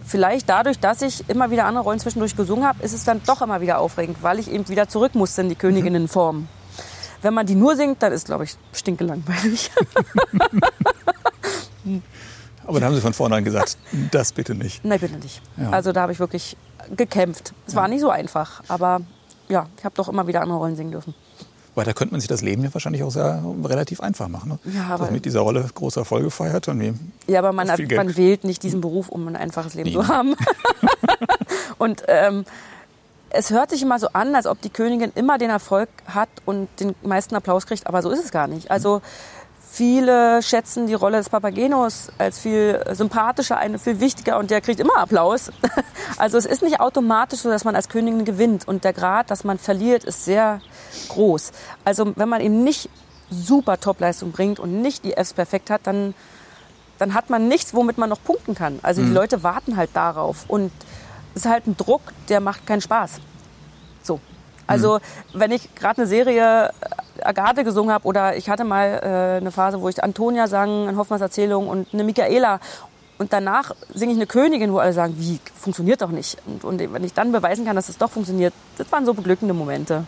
Vielleicht dadurch, dass ich immer wieder andere Rollen zwischendurch gesungen habe, ist es dann doch immer wieder aufregend, weil ich eben wieder zurück musste in die Königinnenform. Wenn man die nur singt, dann ist, glaube ich, stinkelangweilig. aber da haben Sie von vornherein gesagt, das bitte nicht. Nein, bitte nicht. Ja. Also da habe ich wirklich gekämpft. Es war nicht so einfach, aber ja, ich habe doch immer wieder andere Rollen singen dürfen. Weil da könnte man sich das Leben ja wahrscheinlich auch sehr relativ einfach machen. Ne? Ja, aber- Dass mit dieser Rolle große Erfolge feiert und wie Ja, aber man, man wählt nicht diesen Beruf, um ein einfaches Leben Nee. zu haben. und ähm, es hört sich immer so an, als ob die Königin immer den Erfolg hat und den meisten Applaus kriegt, aber so ist es gar nicht. Also viele schätzen die Rolle des Papagenos als viel sympathischer, eine viel wichtiger und der kriegt immer Applaus. Also es ist nicht automatisch so, dass man als Königin gewinnt und der Grad, dass man verliert, ist sehr groß. Also wenn man eben nicht super Topleistung bringt und nicht die Fs perfekt hat, dann dann hat man nichts, womit man noch punkten kann. Also die Leute warten halt darauf. Und ist halt ein Druck, der macht keinen Spaß. So. Also wenn ich gerade eine Serie äh, Agathe gesungen habe oder ich hatte mal äh, eine Phase, wo ich Antonia sang in Hoffmanns Erzählung und eine Michaela und danach singe ich eine Königin, wo alle sagen, wie, funktioniert doch nicht. Und, und wenn ich dann beweisen kann, dass es doch funktioniert, das waren so beglückende Momente.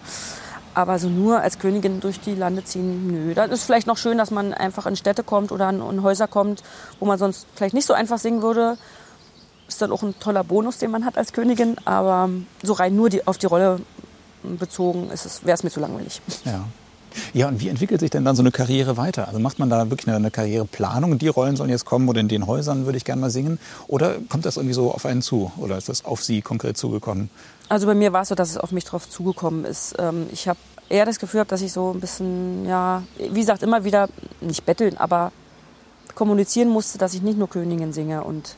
Aber so nur als Königin durch die Lande ziehen, nö. Dann ist vielleicht noch schön, dass man einfach in Städte kommt oder in, in Häuser kommt, wo man sonst vielleicht nicht so einfach singen würde. Ist dann auch ein toller Bonus, den man hat als Königin. Aber so rein nur die, auf die Rolle bezogen wäre es mir zu langweilig. Ja. Ja, und wie entwickelt sich denn dann so eine Karriere weiter? Also macht man da wirklich eine, eine Karriereplanung? Die Rollen sollen jetzt kommen oder in den Häusern würde ich gerne mal singen? Oder kommt das irgendwie so auf einen zu? Oder ist das auf Sie konkret zugekommen? Also bei mir war es so, dass es auf mich drauf zugekommen ist. Ähm, Ich habe eher das Gefühl, gehabt, dass ich so ein bisschen, ja, wie gesagt, immer wieder, nicht betteln, aber kommunizieren musste, dass ich nicht nur Königin singe und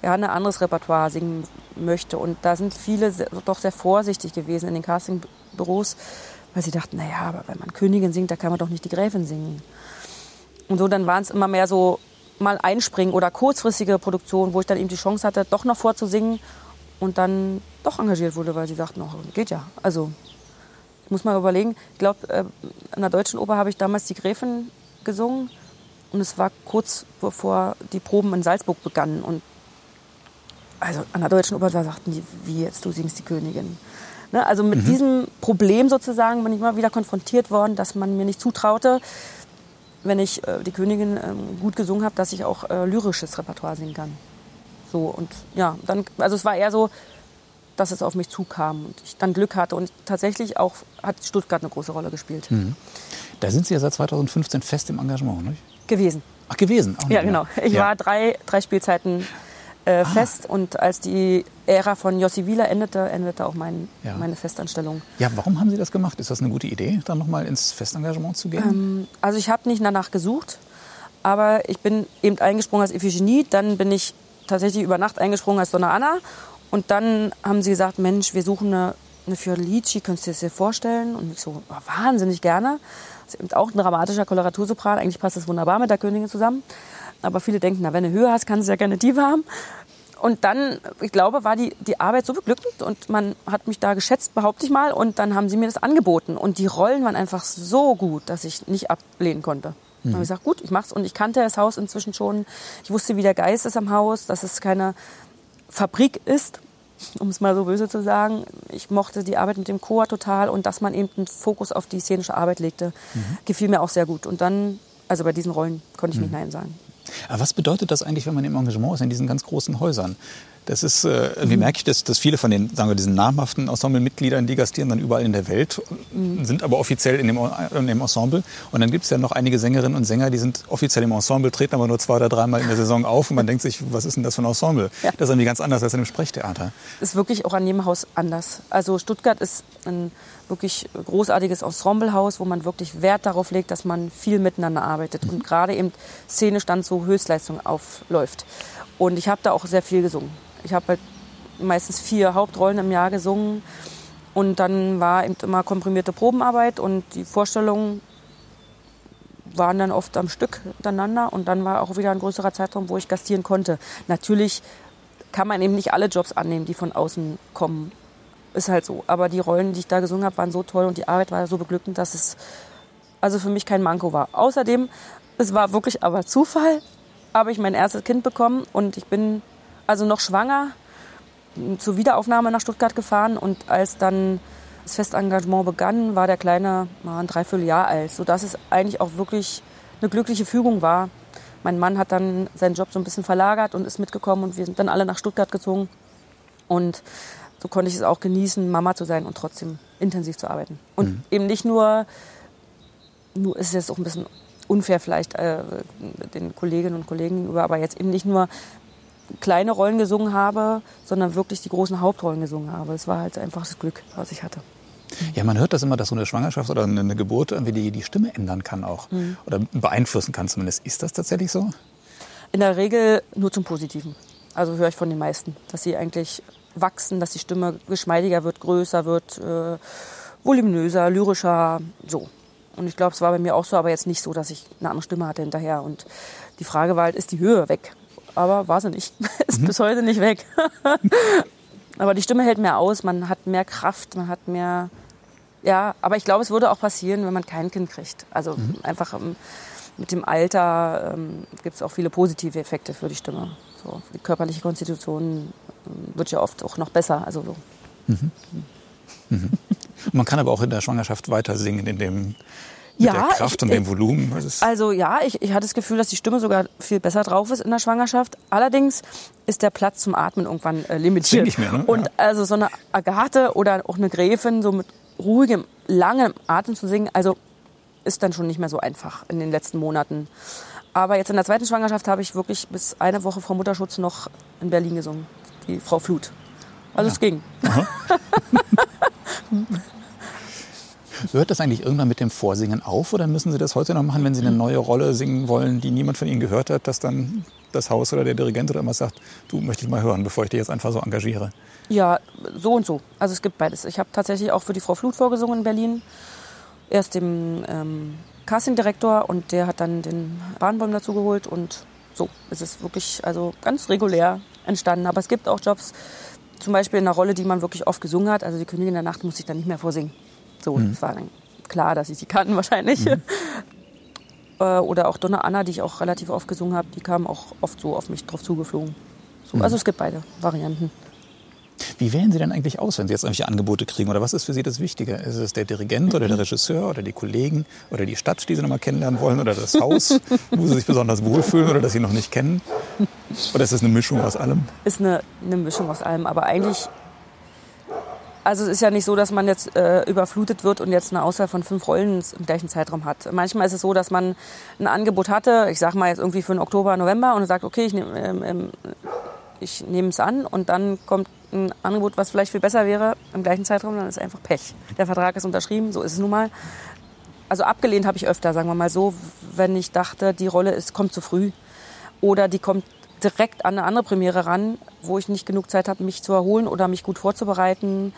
gerne anderes Repertoire singen möchte. Und da sind viele doch sehr vorsichtig gewesen in den Castingbüros, weil sie dachten, naja, aber wenn man Königin singt, da kann man doch nicht die Gräfin singen. Und so dann waren es immer mehr so mal einspringen oder kurzfristige Produktionen, wo ich dann eben die Chance hatte, doch noch vorzusingen und dann doch engagiert wurde, weil sie sagten, oh, geht ja. Also ich muss mal überlegen, ich glaube, äh, an der Deutschen Oper habe ich damals die Gräfin gesungen und es war kurz bevor die Proben in Salzburg begannen und also an der Deutschen Oper sagten die, wie jetzt, du singst die Königin. Ne? Also mit diesem Problem sozusagen bin ich immer wieder konfrontiert worden, dass man mir nicht zutraute, wenn ich äh, die Königin ähm, gut gesungen habe, dass ich auch äh, lyrisches Repertoire singen kann. So und ja, dann, also es war eher so, dass es auf mich zukam und ich dann Glück hatte und tatsächlich auch hat Stuttgart eine große Rolle gespielt Da sind Sie ja seit 2015 fest im Engagement, nicht? gewesen. Ach, gewesen? Auch Ja, genau. Ich ja. War drei, drei Spielzeiten äh, fest und als die Ära von Jossi Wieler endete, endete auch mein, Ja. meine Festanstellung. Ja, warum haben Sie das gemacht? Ist das eine gute Idee, dann nochmal ins Festengagement zu gehen? Also ich habe nicht danach gesucht, aber ich bin eben eingesprungen als Iphigenie, dann bin ich tatsächlich über Nacht eingesprungen als Donna Anna und dann haben sie gesagt, Mensch, wir suchen eine, eine Fiordalici, könntest du dir das dir vorstellen? Und ich so, "Oh, wahnsinnig gerne. Das ist eben auch ein dramatischer Koloratursopran, eigentlich passt das wunderbar mit der Königin zusammen. Aber viele denken, na, wenn du Höhe hast, kannst du ja gerne Tiefe haben. Und dann, ich glaube, war die, die Arbeit so beglückend und man hat mich da geschätzt, behaupte ich mal. Und dann haben sie mir das angeboten. Und die Rollen waren einfach so gut, dass ich nicht ablehnen konnte. Dann habe ich gesagt, gut, ich mach's. Und ich kannte das Haus inzwischen schon. Ich wusste, wie der Geist ist am Haus, dass es keine Fabrik ist, um es mal so böse zu sagen. Ich mochte die Arbeit mit dem Chor total und dass man eben einen Fokus auf die szenische Arbeit legte, gefiel mir auch sehr gut. Und dann, also bei diesen Rollen konnte ich nicht Nein sagen. Aber was bedeutet das eigentlich, wenn man im Engagement ist, in diesen ganz großen Häusern? Das ist, äh, Mhm. merke ich, dass, dass viele von den, sagen wir, diesen namhaften Ensemblemitgliedern, die gastieren dann überall in der Welt, sind aber offiziell in dem, in dem Ensemble. Und dann gibt es ja noch einige Sängerinnen und Sänger, die sind offiziell im Ensemble, treten aber nur zwei oder dreimal in der Saison auf und man denkt sich, was ist denn das für ein Ensemble? Ja. Das ist irgendwie ganz anders als in einem Sprechtheater. ist wirklich auch an jedem Haus anders. Also Stuttgart ist ein wirklich großartiges Ensemblehaus, wo man wirklich Wert darauf legt, dass man viel miteinander arbeitet und gerade eben szenisch dann so Höchstleistung aufläuft. Und ich habe da auch sehr viel gesungen. Ich habe halt meistens vier Hauptrollen im Jahr gesungen und dann war eben immer komprimierte Probenarbeit und die Vorstellung waren dann oft am Stück miteinander und dann war auch wieder ein größerer Zeitraum, wo ich gastieren konnte. Natürlich kann man eben nicht alle Jobs annehmen, die von außen kommen. Ist halt so. Aber die Rollen, die ich da gesungen habe, waren so toll und die Arbeit war so beglückend, dass es also für mich kein Manko war. Außerdem, es war wirklich aber Zufall, habe ich mein erstes Kind bekommen und ich bin also noch schwanger zur Wiederaufnahme nach Stuttgart gefahren und als dann das Festengagement begann, war der Kleine mal ein Dreivierteljahr alt, sodass es eigentlich auch wirklich eine glückliche Fügung war. Mein Mann hat dann seinen Job so ein bisschen verlagert und ist mitgekommen und wir sind dann alle nach Stuttgart gezogen. Und so konnte ich es auch genießen, Mama zu sein und trotzdem intensiv zu arbeiten. Und mhm. eben nicht nur, nur ist es jetzt auch ein bisschen unfair vielleicht äh, den Kolleginnen und Kollegen gegenüber, aber jetzt eben nicht nur kleine Rollen gesungen habe, sondern wirklich die großen Hauptrollen gesungen habe. Es war halt einfach das Glück, was ich hatte. Ja, man hört das immer, dass so eine Schwangerschaft oder eine Geburt irgendwie die, die Stimme ändern kann auch. Mhm. Oder beeinflussen kann zumindest. Ist das tatsächlich so? In der Regel nur zum Positiven. Also höre ich von den meisten, dass sie eigentlich wachsen, dass die Stimme geschmeidiger wird, größer wird, äh, voluminöser, lyrischer, so. Und ich glaube, es war bei mir auch so, aber jetzt nicht so, dass ich eine andere Stimme hatte hinterher. Und die Frage war halt, ist die Höhe weg? Aber war sie nicht. ist mhm. bis heute nicht weg. aber die Stimme hält mehr aus, man hat mehr Kraft, man hat mehr. Ja, aber ich glaube, es würde auch passieren, wenn man kein Kind kriegt. Also mhm. einfach ähm, mit dem Alter ähm, gibt es auch viele positive Effekte für die Stimme. So, die körperliche Konstitution wird ja oft auch noch besser. Also so. Mhm. Mhm. Man kann aber auch in der Schwangerschaft weiter singen, in dem mit ja, der Kraft ich, und dem Volumen? Also ja, ich, ich hatte das Gefühl, dass die Stimme sogar viel besser drauf ist in der Schwangerschaft. Allerdings ist der Platz zum Atmen irgendwann äh, limitiert. Nicht mehr, ne? Und ja. also so eine Agathe oder auch eine Gräfin so mit ruhigem, langem Atem zu singen, also ist dann schon nicht mehr so einfach in den letzten Monaten. Aber jetzt in der zweiten Schwangerschaft habe ich wirklich bis eine Woche vor Mutterschutz noch in Berlin gesungen, die Frau Flut. Also ja. es ging. Hört das eigentlich irgendwann mit dem Vorsingen auf oder müssen Sie das heute noch machen, wenn Sie eine neue Rolle singen wollen, die niemand von Ihnen gehört hat, dass dann das Haus oder der Dirigent oder irgendwas sagt, du möchte ich mal hören, bevor ich dich jetzt einfach so engagiere? Ja, so und so. Also es gibt beides. Ich habe tatsächlich auch für die Frau Flut vorgesungen in Berlin. Erst dem ähm, Castingdirektor und der hat dann den Bahnbäum dazu geholt und so ist es wirklich also ganz regulär entstanden. Aber es gibt auch Jobs, zum Beispiel in einer Rolle, die man wirklich oft gesungen hat. Also die Königin der Nacht muss ich dann nicht mehr vorsingen. So, mhm. das war dann klar, dass ich die kannten wahrscheinlich. Mhm. Äh, oder auch Donna Anna, die ich auch relativ oft gesungen habe, die kam auch oft so auf mich drauf zugeflogen. So, mhm. Also es gibt beide Varianten. Wie wählen Sie denn eigentlich aus, wenn Sie jetzt irgendwelche Angebote kriegen? Oder was ist für Sie das Wichtige? Ist es der Dirigent oder der Regisseur oder die Kollegen oder die Stadt, die Sie noch mal kennenlernen wollen? Oder das Haus, wo Sie sich besonders wohlfühlen oder das Sie noch nicht kennen? Oder ist es eine Mischung aus allem? Ist eine, eine Mischung aus allem. Aber eigentlich also es ist ja nicht so, dass man jetzt äh, überflutet wird und jetzt eine Auswahl von fünf Rollen im gleichen Zeitraum hat. Manchmal ist es so, dass man ein Angebot hatte, ich sage mal jetzt irgendwie für den Oktober, November und sagt, okay, ich nehme ähm, ähm, ich nehme es an und dann kommt ein Angebot, was vielleicht viel besser wäre im gleichen Zeitraum, dann ist einfach Pech. Der Vertrag ist unterschrieben, so ist es nun mal. Also abgelehnt habe ich öfter, sagen wir mal so, wenn ich dachte, die Rolle ist, kommt zu früh oder die kommt direkt an eine andere Premiere ran, wo ich nicht genug Zeit habe, mich zu erholen oder mich gut vorzubereiten.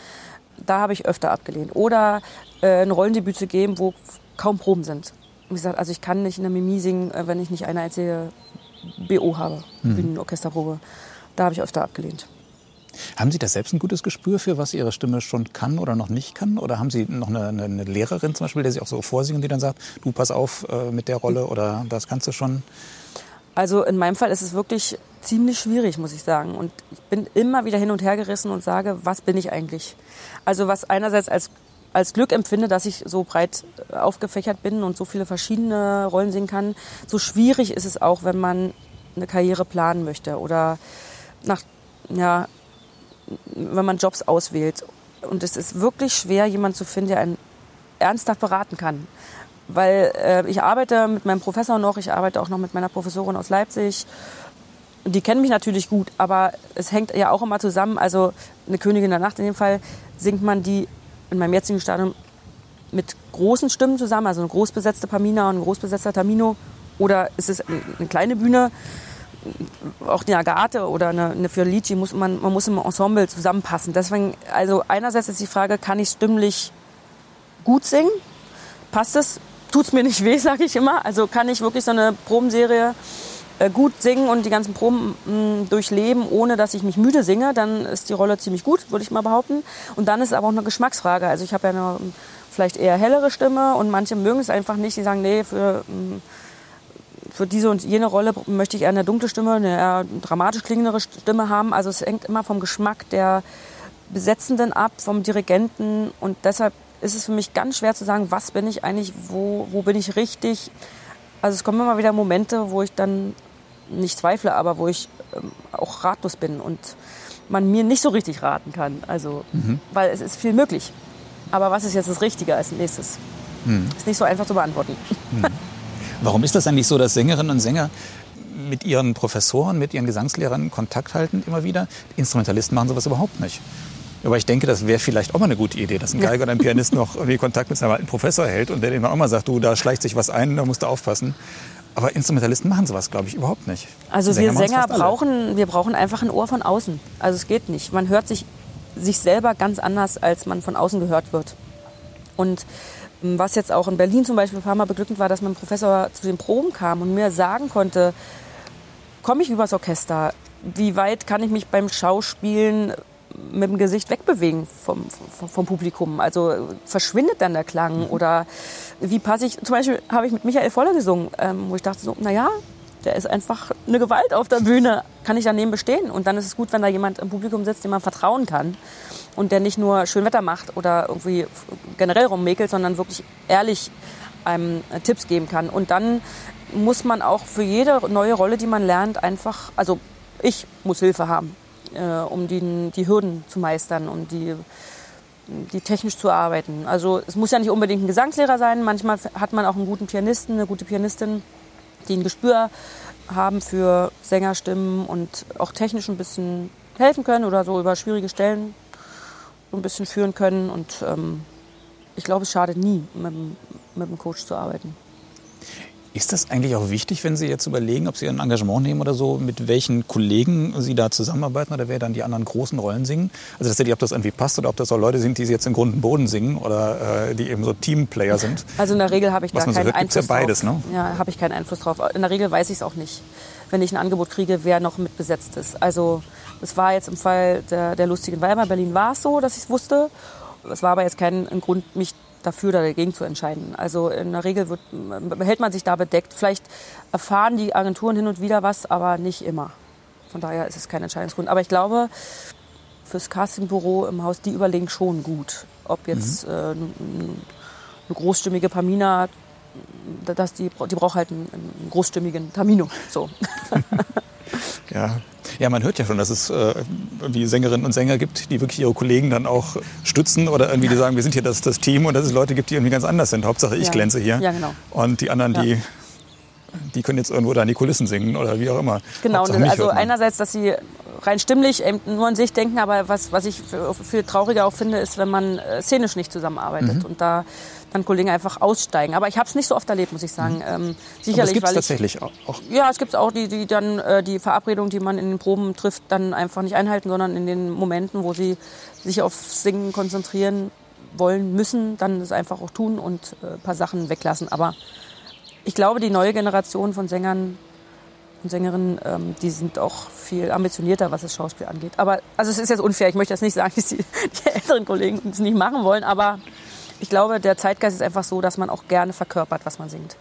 Da habe ich öfter abgelehnt. Oder äh, ein Rollendebüt zu geben, wo kaum Proben sind. Wie gesagt, also ich kann nicht in der Mimi singen, äh, wenn ich nicht eine einzige BO habe, mhm. Bühnenorchesterprobe. Da habe ich öfter abgelehnt. Haben Sie da selbst ein gutes Gespür für, was Ihre Stimme schon kann oder noch nicht kann? Oder haben Sie noch eine, eine Lehrerin zum Beispiel, der Sie auch so vorsingen, die dann sagt, du pass auf äh, mit der Rolle oder das kannst du schon? Also in meinem Fall ist es wirklich ziemlich schwierig, muss ich sagen. Und ich bin immer wieder hin und her gerissen und sage, was bin ich eigentlich? Also was einerseits als, als Glück empfinde, dass ich so breit aufgefächert bin und so viele verschiedene Rollen singen kann. So schwierig ist es auch, wenn man eine Karriere planen möchte oder nach, ja, wenn man Jobs auswählt. Und es ist wirklich schwer, jemanden zu finden, der einen ernsthaft beraten kann weil äh, ich arbeite mit meinem Professor noch, ich arbeite auch noch mit meiner Professorin aus Leipzig. Die kennen mich natürlich gut, aber es hängt ja auch immer zusammen. Also eine Königin der Nacht in dem Fall singt man die in meinem jetzigen Stadium mit großen Stimmen zusammen, also eine großbesetzte Pamina und ein großbesetzter Tamino. Oder ist es eine kleine Bühne, auch die Agate oder eine, eine Fiorlici, muss man, man muss im Ensemble zusammenpassen. Deswegen, also einerseits ist die Frage, kann ich stimmlich gut singen? Passt es tut es mir nicht weh, sage ich immer. Also kann ich wirklich so eine Probenserie äh, gut singen und die ganzen Proben mh, durchleben, ohne dass ich mich müde singe, dann ist die Rolle ziemlich gut, würde ich mal behaupten. Und dann ist es aber auch eine Geschmacksfrage. Also ich habe ja eine vielleicht eher hellere Stimme und manche mögen es einfach nicht. Die sagen, nee, für, für diese und jene Rolle möchte ich eher eine dunkle Stimme, eine eher dramatisch klingendere Stimme haben. Also es hängt immer vom Geschmack der Besetzenden ab, vom Dirigenten und deshalb ist es für mich ganz schwer zu sagen, was bin ich eigentlich, wo, wo bin ich richtig. Also es kommen immer wieder Momente, wo ich dann nicht zweifle, aber wo ich ähm, auch ratlos bin und man mir nicht so richtig raten kann. Also, mhm. weil es ist viel möglich. Aber was ist jetzt das Richtige als nächstes? Mhm. Ist nicht so einfach zu beantworten. Mhm. Warum ist das eigentlich so, dass Sängerinnen und Sänger mit ihren Professoren, mit ihren Gesangslehrern Kontakt halten immer wieder? Instrumentalisten machen sowas überhaupt nicht. Aber ich denke, das wäre vielleicht auch mal eine gute Idee, dass ein Geiger oder ein Pianist noch irgendwie Kontakt mit seinem alten Professor hält und der dem auch mal sagt, du, da schleicht sich was ein, da musst du aufpassen. Aber Instrumentalisten machen sowas, glaube ich, überhaupt nicht. Also Sänger wir Sänger brauchen, wir brauchen einfach ein Ohr von außen. Also es geht nicht. Man hört sich, sich selber ganz anders, als man von außen gehört wird. Und was jetzt auch in Berlin zum Beispiel ein paar Mal beglückend war, dass mein Professor zu den Proben kam und mir sagen konnte, komme ich übers Orchester? Wie weit kann ich mich beim Schauspielen mit dem Gesicht wegbewegen vom, vom, vom, Publikum. Also verschwindet dann der Klang mhm. oder wie passe ich, zum Beispiel habe ich mit Michael Voller gesungen, ähm, wo ich dachte so, naja, der ist einfach eine Gewalt auf der Bühne, kann ich daneben bestehen. Und dann ist es gut, wenn da jemand im Publikum sitzt, dem man vertrauen kann und der nicht nur schön Wetter macht oder irgendwie generell rummäkelt, sondern wirklich ehrlich einem Tipps geben kann. Und dann muss man auch für jede neue Rolle, die man lernt, einfach, also ich muss Hilfe haben äh, um die, die Hürden zu meistern und die, die technisch zu arbeiten. Also es muss ja nicht unbedingt ein Gesangslehrer sein. Manchmal hat man auch einen guten Pianisten, eine gute Pianistin, die ein Gespür haben für Sängerstimmen und auch technisch ein bisschen helfen können oder so über schwierige Stellen so ein bisschen führen können. Und ähm, ich glaube, es schadet nie, mit, mit einem Coach zu arbeiten. Ist das eigentlich auch wichtig, wenn Sie jetzt überlegen, ob Sie ein Engagement nehmen oder so, mit welchen Kollegen Sie da zusammenarbeiten oder wer dann die anderen großen Rollen singen? Also tatsächlich, ob das irgendwie passt oder ob das auch Leute sind, die Sie jetzt im Grund und Boden singen oder äh, die eben so Teamplayer sind? Also in der Regel habe ich da keinen so hört, Einfluss ja beides, drauf. Ne? Ja, habe ich keinen Einfluss drauf. In der Regel weiß ich es auch nicht, wenn ich ein Angebot kriege, wer noch mit besetzt ist. Also es war jetzt im Fall der, der lustigen Weimar Berlin war es so, dass ich es wusste. Es war aber jetzt kein Grund, mich dafür oder dagegen zu entscheiden. Also in der Regel wird, hält man sich da bedeckt. Vielleicht erfahren die Agenturen hin und wieder was, aber nicht immer. Von daher ist es kein Entscheidungsgrund. Aber ich glaube, fürs Castingbüro im Haus, die überlegen schon gut, ob jetzt mhm. äh, eine großstimmige Pamina, dass die, die braucht halt einen, einen großstimmigen Tamino. So. ja, ja, man hört ja schon, dass es äh, irgendwie Sängerinnen und Sänger gibt, die wirklich ihre Kollegen dann auch stützen oder irgendwie die sagen, wir sind hier das, das Team und dass es Leute gibt, die irgendwie ganz anders sind. Hauptsache ich ja. glänze hier. Ja, genau. Und die anderen, ja. die die können jetzt irgendwo da in die Kulissen singen oder wie auch immer. Genau, also einerseits, dass sie rein stimmlich nur an sich denken, aber was, was ich viel trauriger auch finde, ist, wenn man äh, szenisch nicht zusammenarbeitet mhm. und da dann Kollegen einfach aussteigen. Aber ich habe es nicht so oft erlebt, muss ich sagen. Mhm. Ähm, sicherlich, Aber es gibt tatsächlich auch. Ja, es gibt auch, die, die dann äh, die Verabredung, die man in den Proben trifft, dann einfach nicht einhalten, sondern in den Momenten, wo sie sich auf Singen konzentrieren wollen, müssen, dann das einfach auch tun und äh, ein paar Sachen weglassen. Aber ich glaube, die neue Generation von Sängern und Sängerinnen, ähm, die sind auch viel ambitionierter, was das Schauspiel angeht. Aber also es ist jetzt unfair. Ich möchte jetzt nicht sagen, dass die, die älteren Kollegen es nicht machen wollen, aber ich glaube, der Zeitgeist ist einfach so, dass man auch gerne verkörpert, was man singt.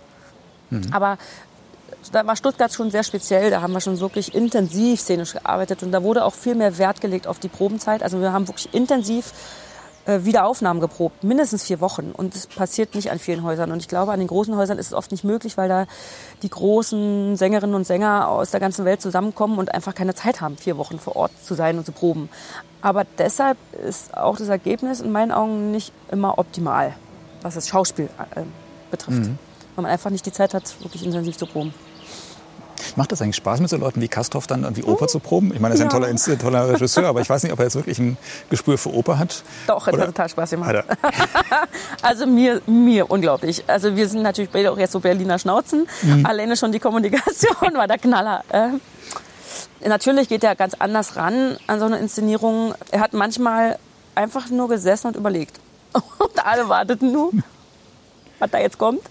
Mhm. Aber da war Stuttgart schon sehr speziell. Da haben wir schon wirklich intensiv szenisch gearbeitet und da wurde auch viel mehr Wert gelegt auf die Probenzeit. Also wir haben wirklich intensiv äh, Wiederaufnahmen geprobt, mindestens vier Wochen. Und das passiert nicht an vielen Häusern. Und ich glaube, an den großen Häusern ist es oft nicht möglich, weil da die großen Sängerinnen und Sänger aus der ganzen Welt zusammenkommen und einfach keine Zeit haben, vier Wochen vor Ort zu sein und zu proben. Aber deshalb ist auch das Ergebnis in meinen Augen nicht immer optimal, was das Schauspiel äh, betrifft. Mhm. Weil man einfach nicht die Zeit hat, wirklich intensiv zu proben. Macht das eigentlich Spaß mit so Leuten wie Kastorf dann irgendwie Oper zu proben? Ich meine, er ist ja. ein toller, toller Regisseur, aber ich weiß nicht, ob er jetzt wirklich ein Gespür für Oper hat. Doch, hat total Spaß gemacht. also mir, mir unglaublich. Also wir sind natürlich beide auch jetzt so Berliner Schnauzen. Mhm. Alleine schon die Kommunikation war der Knaller. Äh, natürlich geht er ganz anders ran an so eine Inszenierung. Er hat manchmal einfach nur gesessen und überlegt. Und alle warteten nur. was da jetzt kommt.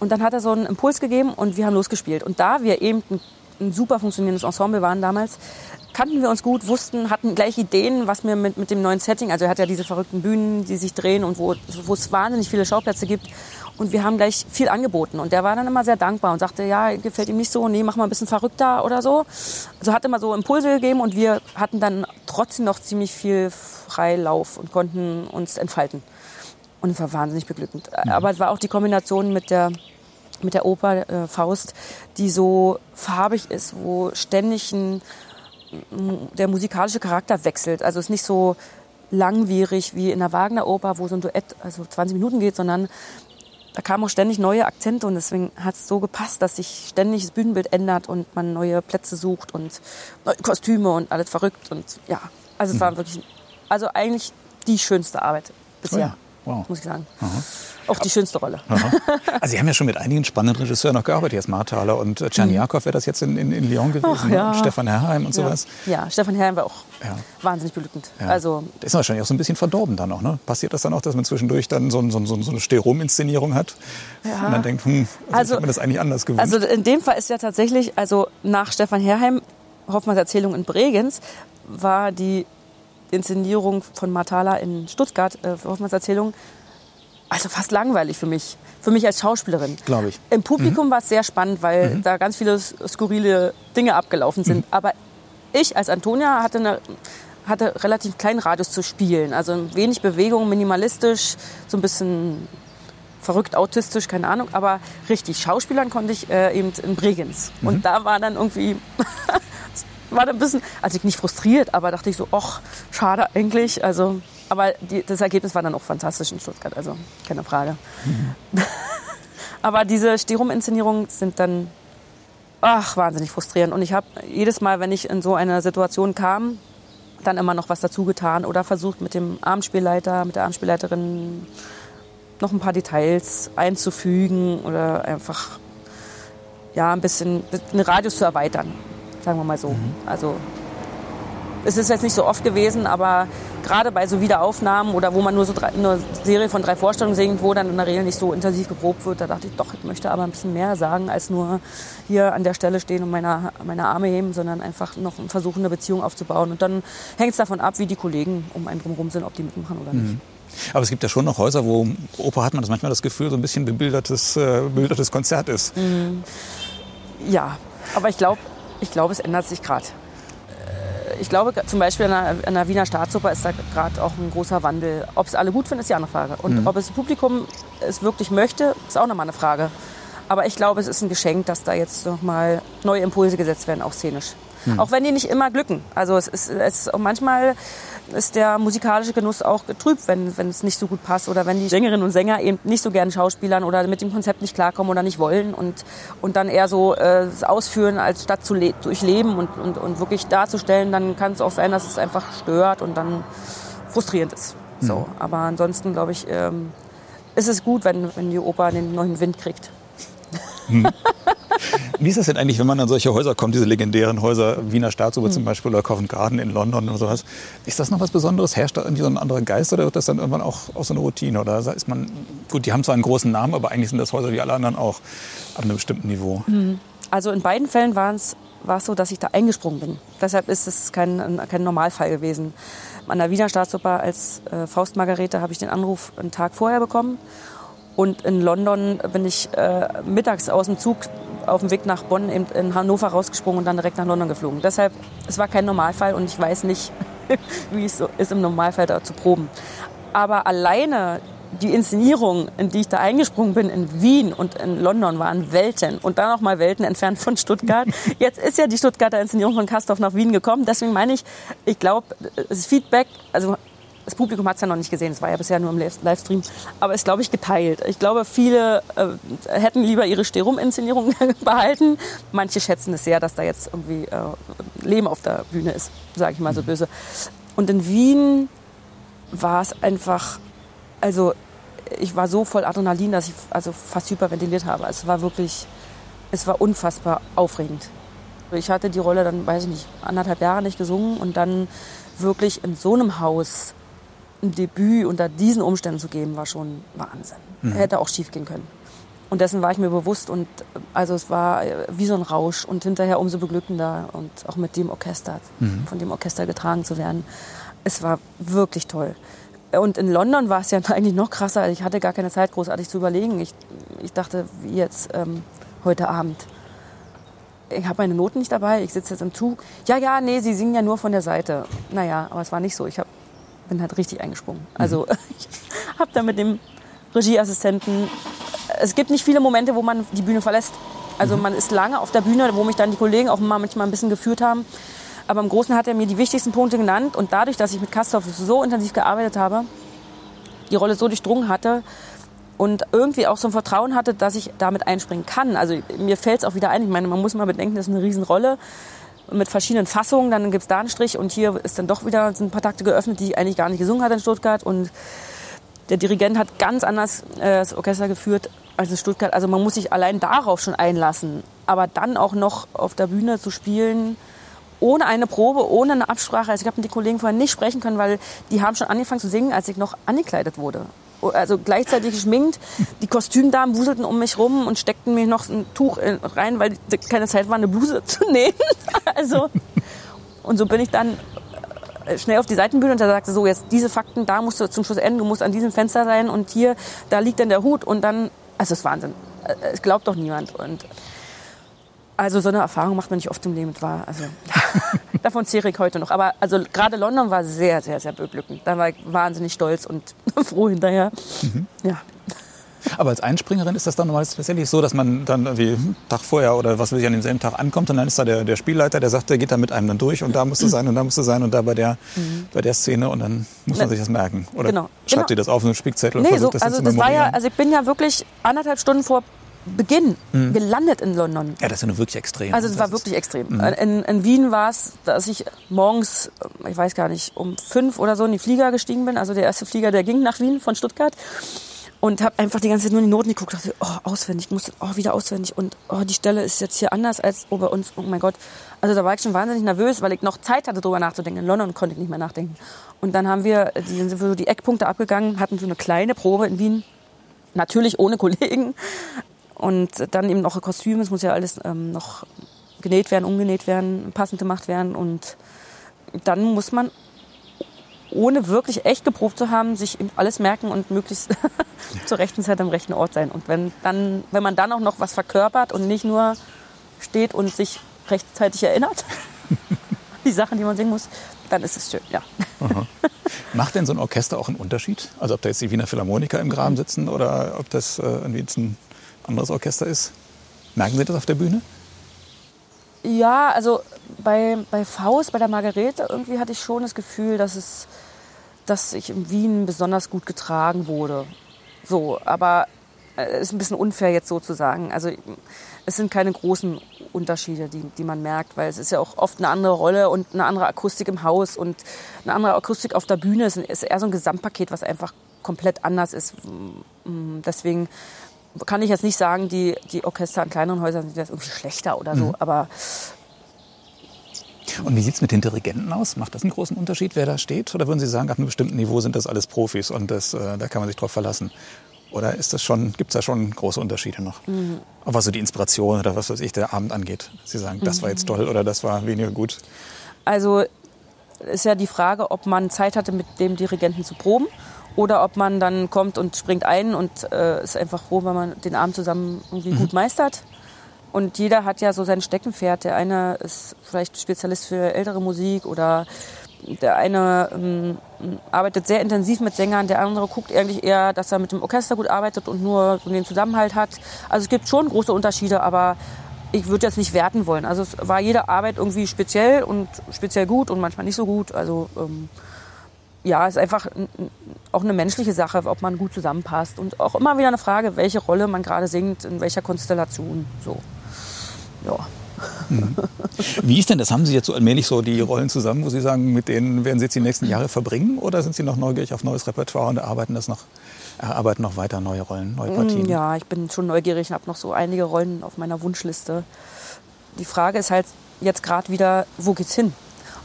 Und dann hat er so einen Impuls gegeben und wir haben losgespielt. Und da wir eben ein, ein super funktionierendes Ensemble waren damals, kannten wir uns gut, wussten, hatten gleich Ideen, was wir mit, mit dem neuen Setting, also er hat ja diese verrückten Bühnen, die sich drehen und wo, wo es wahnsinnig viele Schauplätze gibt. Und wir haben gleich viel angeboten. Und der war dann immer sehr dankbar und sagte, ja, gefällt ihm nicht so, nee, mach mal ein bisschen verrückter oder so. Also hat immer so Impulse gegeben und wir hatten dann trotzdem noch ziemlich viel Freilauf und konnten uns entfalten. Und es war wahnsinnig beglückend. Mhm. Aber es war auch die Kombination mit der mit der Oper äh, Faust, die so farbig ist, wo ständig ein, der musikalische Charakter wechselt. Also es ist nicht so langwierig wie in der Wagner-Oper, wo so ein Duett also 20 Minuten geht, sondern da kamen auch ständig neue Akzente und deswegen hat es so gepasst, dass sich ständig das Bühnenbild ändert und man neue Plätze sucht und neue Kostüme und alles verrückt und ja, also es mhm. war wirklich, also eigentlich die schönste Arbeit bisher, oh ja. Wow. muss ich sagen. Aha. Auch die schönste Rolle. Aha. Also Sie haben ja schon mit einigen spannenden Regisseuren noch gearbeitet, jetzt Marthaler und äh, Czerniakow mhm. wäre das jetzt in, in, in Lyon gewesen, Ach, ja. und Stefan Herrheim und sowas. Ja, Stefan Herrheim war auch ja. wahnsinnig beglückend. Ja. Also, der ist wahrscheinlich auch so ein bisschen verdorben dann auch, ne? Passiert das dann auch, dass man zwischendurch dann so, so, so, so eine Sterom-Inszenierung hat ja. und dann denkt, hm, also, also habe mir das eigentlich anders gewünscht. Also in dem Fall ist ja tatsächlich, also nach Stefan Herrheim, Hoffmanns Erzählung in Bregenz, war die Inszenierung von Marthala in Stuttgart, äh, Hoffmanns Erzählung, also fast langweilig für mich. Für mich als Schauspielerin. Glaube ich. Im Publikum mhm. war es sehr spannend, weil mhm. da ganz viele skurrile Dinge abgelaufen sind. Mhm. Aber ich als Antonia hatte, eine, hatte relativ kleinen Radius zu spielen. Also wenig Bewegung, minimalistisch, so ein bisschen verrückt, autistisch, keine Ahnung. Aber richtig, Schauspielern konnte ich äh, eben in Bregenz. Mhm. Und da war dann irgendwie, war dann ein bisschen, also ich nicht frustriert, aber dachte ich so, ach, schade eigentlich. Also aber die, das Ergebnis war dann auch fantastisch in Stuttgart, also keine Frage. Mhm. Aber diese Sterum-Inszenierungen sind dann ach, wahnsinnig frustrierend. Und ich habe jedes Mal, wenn ich in so eine Situation kam, dann immer noch was dazu getan oder versucht mit dem Abendspielleiter, mit der Abendspielleiterin noch ein paar Details einzufügen oder einfach ja, ein bisschen den Radius zu erweitern, sagen wir mal so. Mhm. Also es ist jetzt nicht so oft gewesen, aber gerade bei so Wiederaufnahmen oder wo man nur so drei, eine Serie von drei Vorstellungen singt, wo dann in der Regel nicht so intensiv geprobt wird, da dachte ich, doch, ich möchte aber ein bisschen mehr sagen, als nur hier an der Stelle stehen und meine, meine Arme heben, sondern einfach noch versuchen, eine Beziehung aufzubauen. Und dann hängt es davon ab, wie die Kollegen um einen drumherum sind, ob die mitmachen oder nicht. Mhm. Aber es gibt ja schon noch Häuser, wo Oper hat man das manchmal das Gefühl, so ein bisschen bebildertes, äh, bebildertes Konzert ist. Mhm. Ja, aber ich glaube, ich glaub, es ändert sich gerade ich glaube, zum Beispiel an der, an der Wiener Staatsoper ist da gerade auch ein großer Wandel. Ob es alle gut finden, ist die andere Frage. Und mhm. ob das Publikum es wirklich möchte, ist auch nochmal eine Frage. Aber ich glaube, es ist ein Geschenk, dass da jetzt nochmal neue Impulse gesetzt werden, auch szenisch. Mhm. Auch wenn die nicht immer glücken. Also es ist, es ist manchmal ist der musikalische Genuss auch getrübt, wenn, wenn es nicht so gut passt oder wenn die Sängerinnen und Sänger eben nicht so gerne Schauspielern oder mit dem Konzept nicht klarkommen oder nicht wollen und, und dann eher so äh, ausführen, als statt zu durchleben und, und, und wirklich darzustellen, dann kann es auch sein, dass es einfach stört und dann frustrierend ist. Mhm. So, aber ansonsten glaube ich, ähm, ist es gut, wenn, wenn die Oper den neuen Wind kriegt. Hm. Wie ist das denn eigentlich, wenn man an solche Häuser kommt, diese legendären Häuser, Wiener Staatsoper hm. zum Beispiel oder Covent Garden in London oder sowas? Ist das noch was Besonderes? Herrscht da irgendwie so ein anderer Geist oder wird das dann irgendwann auch, auch so eine Routine? Oder ist man, gut, die haben zwar einen großen Namen, aber eigentlich sind das Häuser wie alle anderen auch ab einem bestimmten Niveau. Hm. Also in beiden Fällen war es so, dass ich da eingesprungen bin. Deshalb ist es kein, kein Normalfall gewesen. An der Wiener Staatsoper als äh, Faust Margarete habe ich den Anruf einen Tag vorher bekommen und in London bin ich äh, mittags aus dem Zug auf dem Weg nach Bonn in, in Hannover rausgesprungen und dann direkt nach London geflogen. Deshalb, es war kein Normalfall und ich weiß nicht, wie es so ist, im Normalfall da zu proben. Aber alleine die Inszenierung, in die ich da eingesprungen bin, in Wien und in London, waren Welten. Und dann noch mal Welten entfernt von Stuttgart. Jetzt ist ja die Stuttgarter Inszenierung von Kastorf nach Wien gekommen. Deswegen meine ich, ich glaube, das Feedback, also das Publikum hat es ja noch nicht gesehen, es war ja bisher nur im Livestream, aber ist, glaube ich, geteilt. Ich glaube, viele äh, hätten lieber ihre Sterum-Inszenierung behalten. Manche schätzen es sehr, dass da jetzt irgendwie äh, Leben auf der Bühne ist, sage ich mal so mhm. böse. Und in Wien war es einfach, also ich war so voll Adrenalin, dass ich also fast hyperventiliert habe. Es war wirklich, es war unfassbar aufregend. Ich hatte die Rolle dann, weiß ich nicht, anderthalb Jahre nicht gesungen und dann wirklich in so einem Haus ein Debüt unter diesen Umständen zu geben, war schon Wahnsinn. Mhm. Hätte auch schief gehen können. Und dessen war ich mir bewusst und also es war äh, wie so ein Rausch und hinterher umso beglückender und auch mit dem Orchester, mhm. von dem Orchester getragen zu werden. Es war wirklich toll. Und in London war es ja eigentlich noch krasser. Ich hatte gar keine Zeit, großartig zu überlegen. Ich, ich dachte, wie jetzt ähm, heute Abend. Ich habe meine Noten nicht dabei, ich sitze jetzt im Zug. Ja, ja, nee, sie singen ja nur von der Seite. Naja, aber es war nicht so. Ich hab, bin halt richtig eingesprungen. Also mhm. ich habe da mit dem Regieassistenten. Es gibt nicht viele Momente, wo man die Bühne verlässt. Also mhm. man ist lange auf der Bühne, wo mich dann die Kollegen auch mal manchmal ein bisschen geführt haben. Aber im Großen hat er mir die wichtigsten Punkte genannt. Und dadurch, dass ich mit Kastorf so intensiv gearbeitet habe, die Rolle so durchdrungen hatte und irgendwie auch so ein Vertrauen hatte, dass ich damit einspringen kann. Also mir fällt es auch wieder ein. Ich meine, man muss mal bedenken, das ist eine Riesenrolle mit verschiedenen Fassungen. Dann gibt es da einen Strich und hier ist dann doch wieder ein paar Takte geöffnet, die ich eigentlich gar nicht gesungen hat in Stuttgart. Und der Dirigent hat ganz anders äh, das Orchester geführt als in Stuttgart. Also man muss sich allein darauf schon einlassen. Aber dann auch noch auf der Bühne zu spielen, ohne eine Probe, ohne eine Absprache. Also ich habe mit den Kollegen vorher nicht sprechen können, weil die haben schon angefangen zu singen, als ich noch angekleidet wurde. Also gleichzeitig geschminkt. Die Kostümdamen wuselten um mich rum und steckten mir noch ein Tuch rein, weil keine Zeit war, eine Bluse zu nähen. Also, und so bin ich dann äh, schnell auf die Seitenbühne und da sagte so, jetzt diese Fakten, da musst du zum Schluss enden, du musst an diesem Fenster sein und hier, da liegt dann der Hut und dann, also es ist Wahnsinn. Äh, es glaubt doch niemand. Und also so eine Erfahrung macht man nicht oft im Leben. War, also, davon zehre ich heute noch. Aber also gerade London war sehr, sehr, sehr beglückend. Da war ich wahnsinnig stolz und froh hinterher. Mhm. Ja. Aber als Einspringerin ist das dann meist tatsächlich so, dass man dann irgendwie Tag vorher oder was weiß ich an demselben Tag ankommt und dann ist da der, der Spielleiter, der sagt, der geht da mit einem dann durch und da musst du sein und da musst du sein und da bei der, mhm. bei der Szene und dann muss man ne, sich das merken. Oder genau. schreibt genau. ihr das auf einen Spickzettel nee, und versucht so, das also zu das war ja, Also ich bin ja wirklich anderthalb Stunden vor Beginn mhm. gelandet in London. Ja, das ist ja nur wirklich extrem. Also es war wirklich extrem. Mhm. In, in, Wien war es, dass ich morgens, ich weiß gar nicht, um fünf oder so in die Flieger gestiegen bin. Also der erste Flieger, der ging nach Wien von Stuttgart. Und habe einfach die ganze Zeit nur in die Noten geguckt. Dachte, oh, auswendig, muss oh, wieder auswendig. Und oh, die Stelle ist jetzt hier anders als bei uns. Oh mein Gott. Also da war ich schon wahnsinnig nervös, weil ich noch Zeit hatte, darüber nachzudenken. In London konnte ich nicht mehr nachdenken. Und dann haben wir, die sind wir so die Eckpunkte abgegangen, hatten so eine kleine Probe in Wien. Natürlich ohne Kollegen. Und dann eben noch Kostüm, es muss ja alles ähm, noch genäht werden, umgenäht werden, passend gemacht werden. Und dann muss man, ohne wirklich echt geprobt zu haben, sich alles merken und möglichst zur rechten Zeit am rechten Ort sein. Und wenn, dann, wenn man dann auch noch was verkörpert und nicht nur steht und sich rechtzeitig erinnert, die Sachen, die man singen muss, dann ist es schön, ja. Macht denn so ein Orchester auch einen Unterschied? Also ob da jetzt die Wiener Philharmoniker im Graben sitzen oder ob das äh, irgendwie jetzt ein anderes Orchester ist? Merken Sie das auf der Bühne? Ja, also bei, bei Faust, bei der Margarete, irgendwie hatte ich schon das Gefühl, dass, es, dass ich in Wien besonders gut getragen wurde. So, aber es äh, ist ein bisschen unfair jetzt so zu sagen. Also es sind keine großen Unterschiede, die, die man merkt, weil es ist ja auch oft eine andere Rolle und eine andere Akustik im Haus und eine andere Akustik auf der Bühne. Es ist eher so ein Gesamtpaket, was einfach komplett anders ist. Deswegen kann ich jetzt nicht sagen, die, die Orchester an kleineren Häusern sind jetzt irgendwie schlechter oder so, mhm. aber und wie sieht es mit den Dirigenten aus? Macht das einen großen Unterschied, wer da steht? Oder würden Sie sagen, ab einem bestimmten Niveau sind das alles Profis und das, äh, da kann man sich drauf verlassen? Oder ist das schon, gibt es da schon große Unterschiede noch? Mhm. Auch was so die Inspiration oder was weiß ich, der Abend angeht. Sie sagen, das war jetzt toll oder das war weniger gut. Also ist ja die Frage, ob man Zeit hatte, mit dem Dirigenten zu proben oder ob man dann kommt und springt ein und äh, ist einfach froh, wenn man den Abend zusammen irgendwie mhm. gut meistert. Und jeder hat ja so sein Steckenpferd. Der eine ist vielleicht Spezialist für ältere Musik oder der eine ähm, arbeitet sehr intensiv mit Sängern, der andere guckt eigentlich eher, dass er mit dem Orchester gut arbeitet und nur so den Zusammenhalt hat. Also es gibt schon große Unterschiede, aber ich würde jetzt nicht werten wollen. Also es war jede Arbeit irgendwie speziell und speziell gut und manchmal nicht so gut. Also ähm, ja, es ist einfach auch eine menschliche Sache, ob man gut zusammenpasst. Und auch immer wieder eine Frage, welche Rolle man gerade singt, in welcher Konstellation. So. Ja. Mhm. Wie ist denn das? Haben Sie jetzt so allmählich so die Rollen zusammen, wo Sie sagen, mit denen werden Sie jetzt die nächsten Jahre verbringen? Oder sind Sie noch neugierig auf neues Repertoire und erarbeiten das noch, erarbeiten noch weiter neue Rollen, neue Partien? Ja, ich bin schon neugierig und habe noch so einige Rollen auf meiner Wunschliste. Die Frage ist halt jetzt gerade wieder, wo geht's hin?